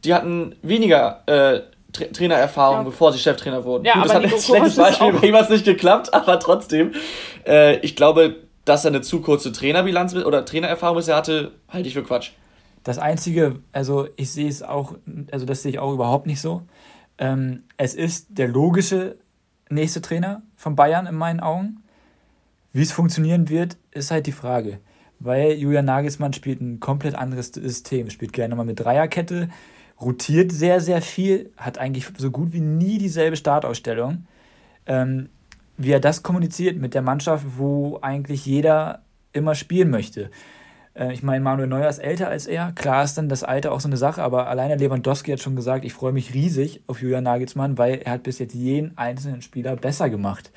die hatten weniger äh, Tra Trainererfahrung, ja. bevor sie Cheftrainer wurden. Ja, Gut, das hat ein schlechtes Beispiel, bei ihm hat es nicht geklappt, (laughs) aber trotzdem. Äh, ich glaube, dass er eine zu kurze Trainerbilanz oder Trainererfahrung bisher hatte, halte ich für Quatsch. Das Einzige, also ich sehe es auch, also das sehe ich auch überhaupt nicht so. Ähm, es ist der logische nächste Trainer von Bayern in meinen Augen. Wie es funktionieren wird, ist halt die Frage. Weil Julian Nagelsmann spielt ein komplett anderes System. Spielt gerne mal mit Dreierkette, rotiert sehr, sehr viel, hat eigentlich so gut wie nie dieselbe Startausstellung. Ähm, wie er das kommuniziert mit der Mannschaft, wo eigentlich jeder immer spielen möchte. Äh, ich meine, Manuel Neuer ist älter als er. Klar ist dann das Alter auch so eine Sache, aber alleine Lewandowski hat schon gesagt, ich freue mich riesig auf Julian Nagelsmann, weil er hat bis jetzt jeden einzelnen Spieler besser gemacht.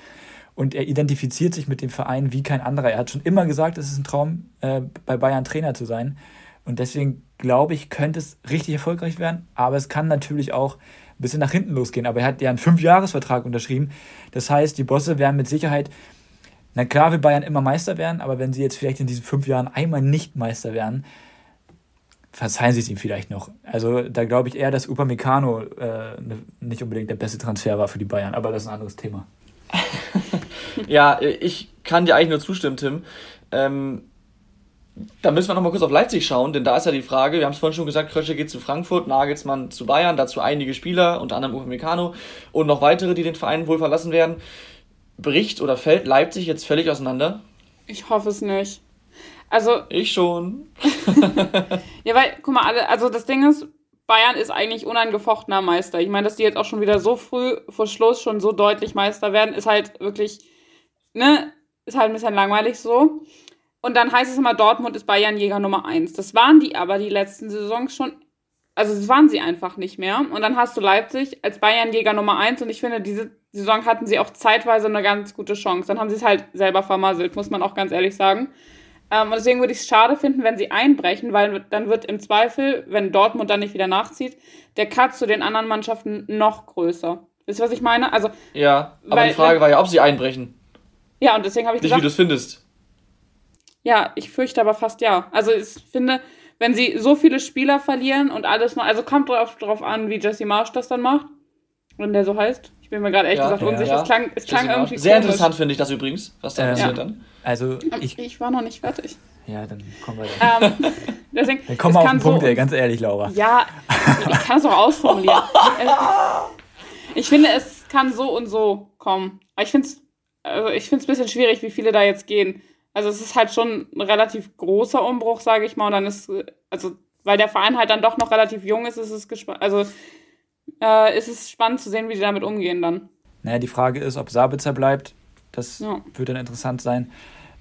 Und er identifiziert sich mit dem Verein wie kein anderer. Er hat schon immer gesagt, es ist ein Traum, äh, bei Bayern Trainer zu sein. Und deswegen glaube ich, könnte es richtig erfolgreich werden. Aber es kann natürlich auch bisschen nach hinten losgehen. Aber er hat ja einen Fünfjahresvertrag unterschrieben. Das heißt, die Bosse werden mit Sicherheit na klar will Bayern immer Meister werden, aber wenn sie jetzt vielleicht in diesen fünf Jahren einmal nicht Meister werden, verzeihen sie es ihm vielleicht noch. Also da glaube ich eher, dass Upamecano äh, ne, nicht unbedingt der beste Transfer war für die Bayern, aber das ist ein anderes Thema. (laughs) ja, ich kann dir eigentlich nur zustimmen, Tim. Ähm, da müssen wir noch mal kurz auf Leipzig schauen, denn da ist ja die Frage, wir haben es vorhin schon gesagt, Krösche geht zu Frankfurt, Nagelsmann zu Bayern, dazu einige Spieler, unter anderem Upamecano und noch weitere, die den Verein wohl verlassen werden bricht oder fällt Leipzig jetzt völlig auseinander? Ich hoffe es nicht. Also. Ich schon. (laughs) ja, weil, guck mal, alle, also das Ding ist, Bayern ist eigentlich unangefochtener Meister. Ich meine, dass die jetzt auch schon wieder so früh vor Schluss schon so deutlich Meister werden, ist halt wirklich, ne, ist halt ein bisschen langweilig so. Und dann heißt es immer, Dortmund ist Bayern-Jäger Nummer 1. Das waren die aber die letzten Saisons schon, also das waren sie einfach nicht mehr. Und dann hast du Leipzig als Bayern-Jäger Nummer 1 und ich finde, diese Saison hatten sie auch zeitweise eine ganz gute Chance. Dann haben sie es halt selber vermasselt, muss man auch ganz ehrlich sagen. Ähm, und deswegen würde ich es schade finden, wenn sie einbrechen, weil dann wird im Zweifel, wenn Dortmund dann nicht wieder nachzieht, der Cut zu den anderen Mannschaften noch größer. Wisst ihr, was ich meine? Also, ja, aber weil, die Frage war ja, ob sie einbrechen. Ja, und deswegen habe ich Nicht, gesagt, wie du es findest. Ja, ich fürchte aber fast ja. Also ich finde, wenn sie so viele Spieler verlieren und alles noch, also kommt drauf, drauf an, wie Jesse Marsch das dann macht, wenn der so heißt bin mir gerade ehrlich ja, gesagt unsicher. Ja. Es klang, es klang irgendwie Sehr komisch. interessant finde ich das übrigens, was da passiert dann. Also ich, ich war noch nicht fertig. Ja, dann kommen wir dann. Ähm, (laughs) deswegen, dann kommen wir auf den Punkt, so, ey, ganz ehrlich, Laura. Ja, ich kann es auch ausformulieren. (laughs) ich finde, es kann so und so kommen. Aber ich finde es also ich finde es ein bisschen schwierig, wie viele da jetzt gehen. Also es ist halt schon ein relativ großer Umbruch, sage ich mal. Und dann ist, also, weil der Verein halt dann doch noch relativ jung ist, ist es gespannt. Also äh, ist es spannend zu sehen, wie die damit umgehen dann. Naja, die Frage ist, ob Sabitzer bleibt. Das ja. wird dann interessant sein.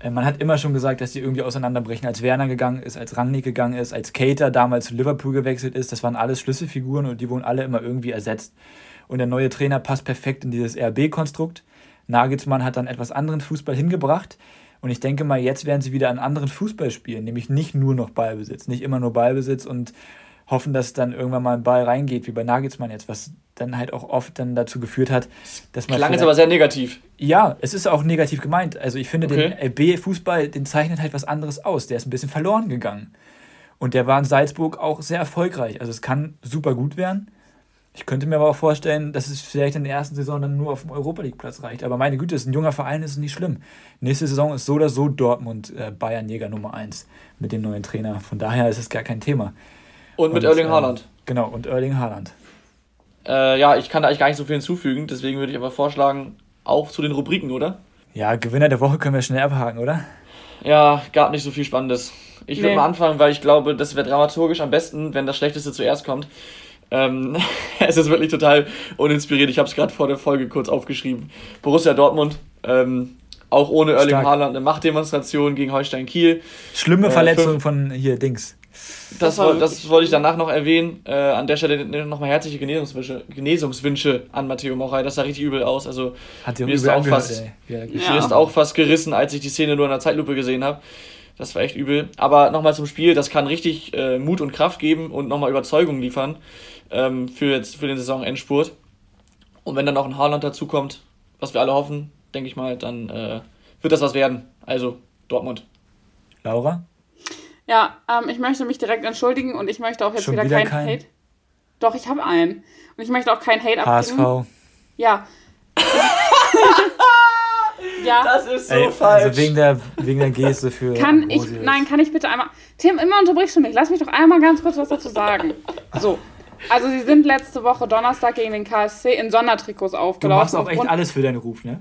Äh, man hat immer schon gesagt, dass die irgendwie auseinanderbrechen, als Werner gegangen ist, als Rangnick gegangen ist, als Cater damals zu Liverpool gewechselt ist. Das waren alles Schlüsselfiguren und die wurden alle immer irgendwie ersetzt. Und der neue Trainer passt perfekt in dieses RB-Konstrukt. Nagelsmann hat dann etwas anderen Fußball hingebracht. Und ich denke mal, jetzt werden sie wieder einen anderen Fußball spielen, nämlich nicht nur noch Ballbesitz, nicht immer nur Ballbesitz und hoffen, dass dann irgendwann mal ein Ball reingeht, wie bei Nagelsmann jetzt, was dann halt auch oft dann dazu geführt hat, dass man. Klang jetzt aber sehr negativ. Ja, es ist auch negativ gemeint. Also ich finde, okay. den LB-Fußball, den zeichnet halt was anderes aus. Der ist ein bisschen verloren gegangen. Und der war in Salzburg auch sehr erfolgreich. Also es kann super gut werden. Ich könnte mir aber auch vorstellen, dass es vielleicht in der ersten Saison dann nur auf dem Europa League Platz reicht. Aber meine Güte, es ist ein junger Verein, ist nicht schlimm. Nächste Saison ist so oder so Dortmund äh, Bayern Jäger Nummer 1 mit dem neuen Trainer. Von daher ist es gar kein Thema. Und mit und, Erling Haaland. Äh, genau, und Erling Haaland. Äh, ja, ich kann da eigentlich gar nicht so viel hinzufügen, deswegen würde ich aber vorschlagen, auch zu den Rubriken, oder? Ja, Gewinner der Woche können wir schnell abhaken, oder? Ja, gab nicht so viel Spannendes. Ich nee. würde mal anfangen, weil ich glaube, das wäre dramaturgisch am besten, wenn das Schlechteste zuerst kommt. Ähm, (laughs) es ist wirklich total uninspiriert. Ich habe es gerade vor der Folge kurz aufgeschrieben. Borussia Dortmund, ähm, auch ohne Erling Stark. Haaland, eine Machtdemonstration gegen Holstein Kiel. Schlimme äh, Verletzung von hier Dings. Das, das, das wollte ich danach noch erwähnen. Äh, an der Stelle nochmal herzliche Genesungswünsche, Genesungswünsche an Matteo Moray. Das sah richtig übel aus. Also Hat mir ist, auch fast, mir ja. ist auch fast gerissen, als ich die Szene nur in der Zeitlupe gesehen habe. Das war echt übel. Aber nochmal zum Spiel, das kann richtig äh, Mut und Kraft geben und nochmal Überzeugung liefern ähm, für, jetzt, für den Saisonendspurt. Und wenn dann auch ein Haaland dazukommt, was wir alle hoffen, denke ich mal, dann äh, wird das was werden. Also Dortmund. Laura? Ja, ähm, ich möchte mich direkt entschuldigen und ich möchte auch jetzt Schon wieder, wieder kein, kein Hate. Doch, ich habe einen. Und ich möchte auch kein Hate HSV. abgeben. Ja. Ja. Das ist so Ey, also falsch. Also wegen der, wegen der Geste für. Kann ich, nein, kann ich bitte einmal. Tim, immer unterbrichst du mich. Lass mich doch einmal ganz kurz was dazu sagen. So. Also, sie sind letzte Woche Donnerstag gegen den KSC in Sondertrikots aufgelaufen. Du machst auch echt alles für deinen Ruf, ne?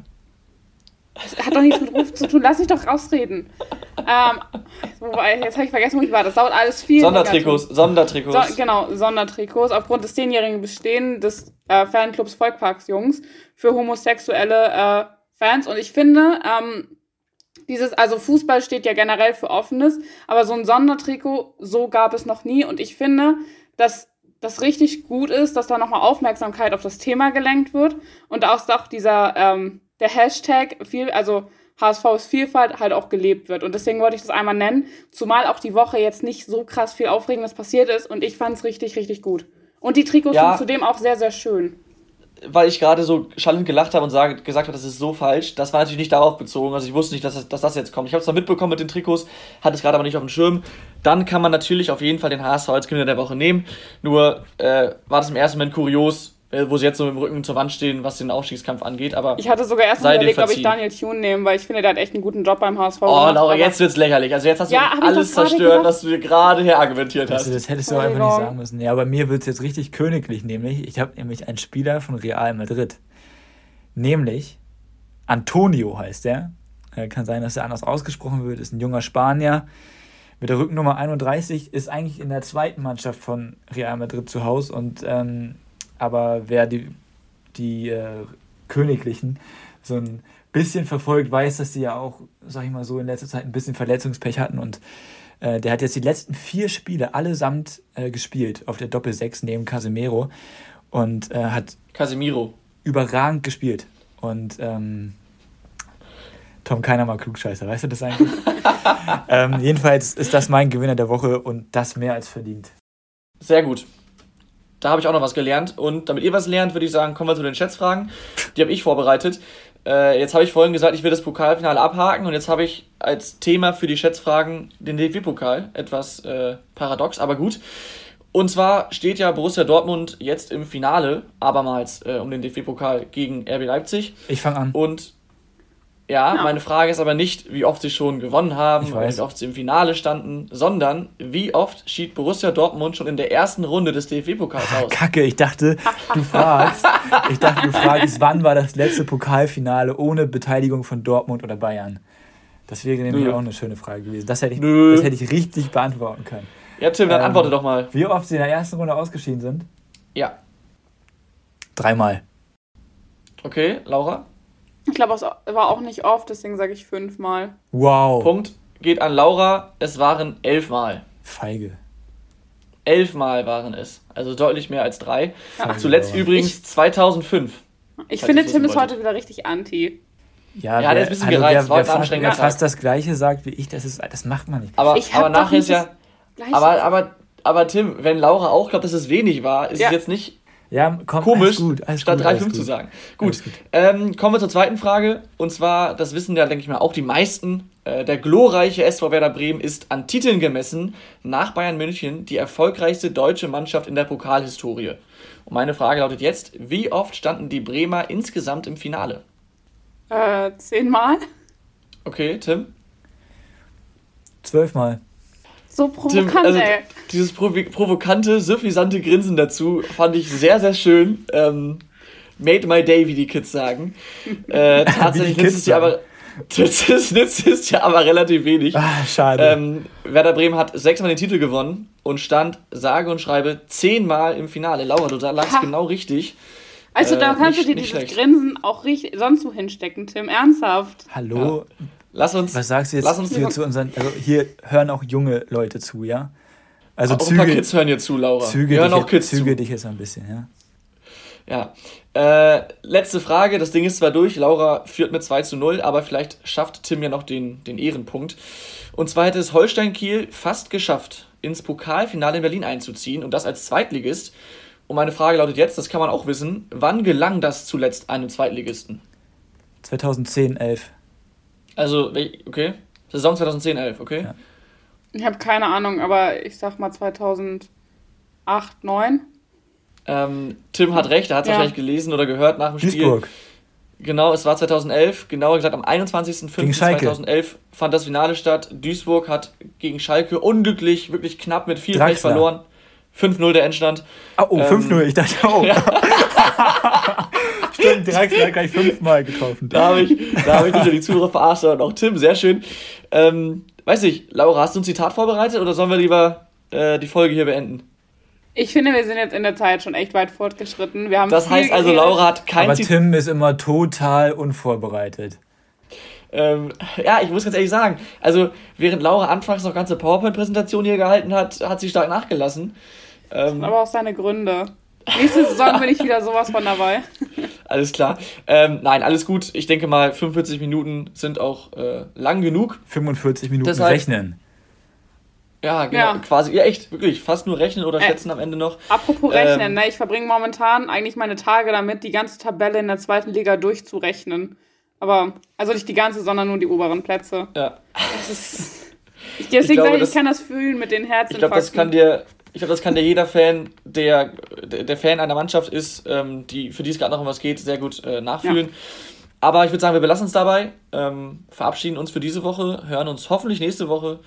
Hat doch nichts mit Ruf zu tun. Lass mich doch rausreden. Ähm, wobei, jetzt habe ich vergessen, wo ich war. Das dauert alles viel. Sondertrikots. Sondertrikots. So, genau, Sondertrikots. Aufgrund des zehnjährigen Bestehens des äh, Fanclubs Volkparks Jungs für homosexuelle äh, Fans. Und ich finde, ähm, dieses, also Fußball steht ja generell für Offenes, aber so ein Sondertrikot, so gab es noch nie. Und ich finde, dass das richtig gut ist, dass da nochmal Aufmerksamkeit auf das Thema gelenkt wird und auch, auch dieser, ähm, der Hashtag viel, also HSV ist Vielfalt halt auch gelebt wird. Und deswegen wollte ich das einmal nennen, zumal auch die Woche jetzt nicht so krass viel Aufregendes passiert ist und ich fand es richtig, richtig gut. Und die Trikots ja. sind zudem auch sehr, sehr schön weil ich gerade so schallend gelacht habe und sage, gesagt habe, das ist so falsch. Das war natürlich nicht darauf bezogen. Also ich wusste nicht, dass das, dass das jetzt kommt. Ich habe es zwar mitbekommen mit den Trikots, hatte es gerade aber nicht auf dem Schirm. Dann kann man natürlich auf jeden Fall den HSV als Gewinner der Woche nehmen. Nur äh, war das im ersten Moment kurios, wo sie jetzt so mit dem Rücken zur Wand stehen, was den Aufstiegskampf angeht. Aber ich hatte sogar erst mal überlegt, ob ich Daniel Thune nehme, weil ich finde, der hat echt einen guten Job beim HSV. Oh, gemacht, Laura, jetzt wird's lächerlich. Also jetzt hast ja, du alles zerstört, was du dir gerade herargumentiert hast. Also, das hättest du einfach nicht sagen müssen. Ja, bei mir wird's jetzt richtig königlich, nämlich ich habe nämlich einen Spieler von Real Madrid. Nämlich Antonio heißt er. Äh, kann sein, dass er anders ausgesprochen wird. Ist ein junger Spanier mit der Rückennummer 31. Ist eigentlich in der zweiten Mannschaft von Real Madrid zu Hause und ähm, aber wer die, die äh, Königlichen so ein bisschen verfolgt, weiß, dass sie ja auch, sag ich mal so, in letzter Zeit ein bisschen Verletzungspech hatten und äh, der hat jetzt die letzten vier Spiele allesamt äh, gespielt auf der Doppel-6 neben Casemiro und äh, hat Casemiro überragend gespielt und ähm, Tom keiner mal Klugscheißer, weißt du das eigentlich? (laughs) ähm, jedenfalls ist das mein Gewinner der Woche und das mehr als verdient. Sehr gut. Da habe ich auch noch was gelernt. Und damit ihr was lernt, würde ich sagen, kommen wir zu den Schätzfragen. Die habe ich vorbereitet. Äh, jetzt habe ich vorhin gesagt, ich will das Pokalfinale abhaken. Und jetzt habe ich als Thema für die Schätzfragen den DFB-Pokal. Etwas äh, paradox, aber gut. Und zwar steht ja Borussia Dortmund jetzt im Finale, abermals äh, um den DFB-Pokal gegen RB Leipzig. Ich fange an. Und ja, ja, meine Frage ist aber nicht, wie oft sie schon gewonnen haben oder wie oft sie im Finale standen, sondern wie oft schied Borussia Dortmund schon in der ersten Runde des DFB-Pokals aus? Kacke, ich dachte, du fragst, (laughs) ich dachte, du fragst, wann war das letzte Pokalfinale ohne Beteiligung von Dortmund oder Bayern? Das wäre nämlich Nö. auch eine schöne Frage gewesen. Das hätte ich, das hätte ich richtig beantworten können. Ja, Tim, dann ähm, antworte doch mal. Wie oft sie in der ersten Runde ausgeschieden sind? Ja. Dreimal. Okay, Laura? Ich glaube, es war auch nicht oft, deswegen sage ich fünfmal. Wow. Punkt geht an Laura. Es waren elfmal. Feige. Elfmal waren es. Also deutlich mehr als drei. Ja. Zuletzt Laura. übrigens ich, 2005. Ich finde, Tim ist heute wieder richtig anti. Ja, ja der ist ein bisschen also gereizt. Wer, wer, fast, wer fast das Gleiche sagt wie ich, das, ist, das macht man nicht. Aber, aber nachher ist ja. Aber, aber, aber Tim, wenn Laura auch glaubt, dass es wenig war, ist ja. es jetzt nicht ja, komm, Komisch, gut, statt 3,5 zu sagen. Gut, gut. Ähm, kommen wir zur zweiten Frage. Und zwar, das wissen ja, denke ich mal, auch die meisten. Äh, der glorreiche SV Werder Bremen ist an Titeln gemessen nach Bayern München die erfolgreichste deutsche Mannschaft in der Pokalhistorie. Und meine Frage lautet jetzt, wie oft standen die Bremer insgesamt im Finale? Äh, zehnmal. Okay, Tim? Zwölfmal. So provokant, Tim, also, ey. Dieses provokante, suffisante Grinsen dazu fand ich sehr, sehr schön. Ähm, made my day, wie die Kids sagen. (laughs) Äh, tatsächlich (laughs) nützt es, ja aber, nützt, nützt es ja aber relativ wenig. Ah, schade. Ähm, Werder Bremen hat sechsmal den Titel gewonnen und stand, sage und schreibe, zehnmal im Finale. Laura, du lagst ha. genau richtig. Also da äh, kannst nicht, du dir dieses schlecht. Grinsen auch richtig, sonst wo hinstecken, Tim. Ernsthaft. Hallo? Ja. Lass uns. Was sagst du jetzt lass uns hier zu unseren. Also hier hören auch junge Leute zu, ja? Also auch Züge, ein paar Kids hören hier zu, Laura. Züge, hören dich, auch Kids Züge zu. dich jetzt ein bisschen, ja? Ja. Äh, letzte Frage. Das Ding ist zwar durch. Laura führt mit 2 zu 0, aber vielleicht schafft Tim ja noch den, den Ehrenpunkt. Und zwar hätte es Holstein Kiel fast geschafft, ins Pokalfinale in Berlin einzuziehen und das als Zweitligist. Und meine Frage lautet jetzt, das kann man auch wissen, wann gelang das zuletzt einem Zweitligisten? 2010, 11. Also, okay. Saison 2010, 11, okay. Ja. Ich habe keine Ahnung, aber ich sag mal 2008, 2009. Ähm, Tim hat recht, er hat es ja. wahrscheinlich gelesen oder gehört nach dem Duisburg. Spiel. Genau, es war 2011, genauer gesagt am 21.05.2011 fand das Finale statt. Duisburg hat gegen Schalke unglücklich, wirklich knapp mit viel Pech verloren. 5-0 der Endstand. Oh, oh ähm, 5-0, ich dachte, oh. (laughs) Ja. (laughs) Stimmt, Draxler hat gleich fünfmal getroffen. Da habe ich, hab ich die Zuhörer verarscht, sondern auch Tim, sehr schön. Ähm, weiß ich, Laura, hast du ein Zitat vorbereitet oder sollen wir lieber äh, die Folge hier beenden? Ich finde, wir sind jetzt in der Zeit schon echt weit fortgeschritten. Wir haben das heißt also, Laura hat kein Aber Tim ist immer total unvorbereitet. Ähm, ja, ich muss ganz ehrlich sagen, also während Laura anfangs noch ganze PowerPoint-Präsentation hier gehalten hat, hat sie stark nachgelassen. Ähm, aber auch seine Gründe. Nächste Saison bin ich wieder sowas von dabei. (laughs) alles klar. Ähm, nein, alles gut. Ich denke mal, 45 Minuten sind auch äh, lang genug. 45 Minuten Deshalb, rechnen. Ja, genau, ja. quasi, ja echt, wirklich, fast nur rechnen oder äh, schätzen äh, am Ende noch. Apropos rechnen, ähm, ne, ich verbringe momentan eigentlich meine Tage damit, die ganze Tabelle in der zweiten Liga durchzurechnen. Aber, also nicht die ganze, sondern nur die oberen Plätze. Ja. Das ist, ich, deswegen ich glaube, sage ich, ich kann das fühlen mit den Herzen. Ich glaube, das kann dir, ich glaube, das kann dir jeder Fan, der, der Fan einer Mannschaft ist, ähm, die, für die es gerade noch um was geht, sehr gut äh, nachfühlen. Ja. Aber ich würde sagen, wir belassen es dabei, ähm, verabschieden uns für diese Woche, hören uns hoffentlich nächste Woche.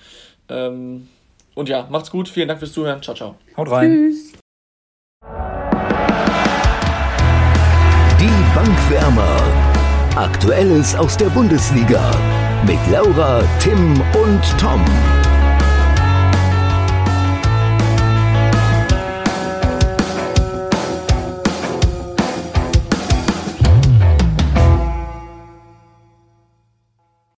Ähm, und ja, macht's gut. Vielen Dank fürs Zuhören. Ciao, ciao. Haut rein. Tschüss. Die Bankwärmer. Aktuelles aus der Bundesliga. Mit Laura, Tim und Tom.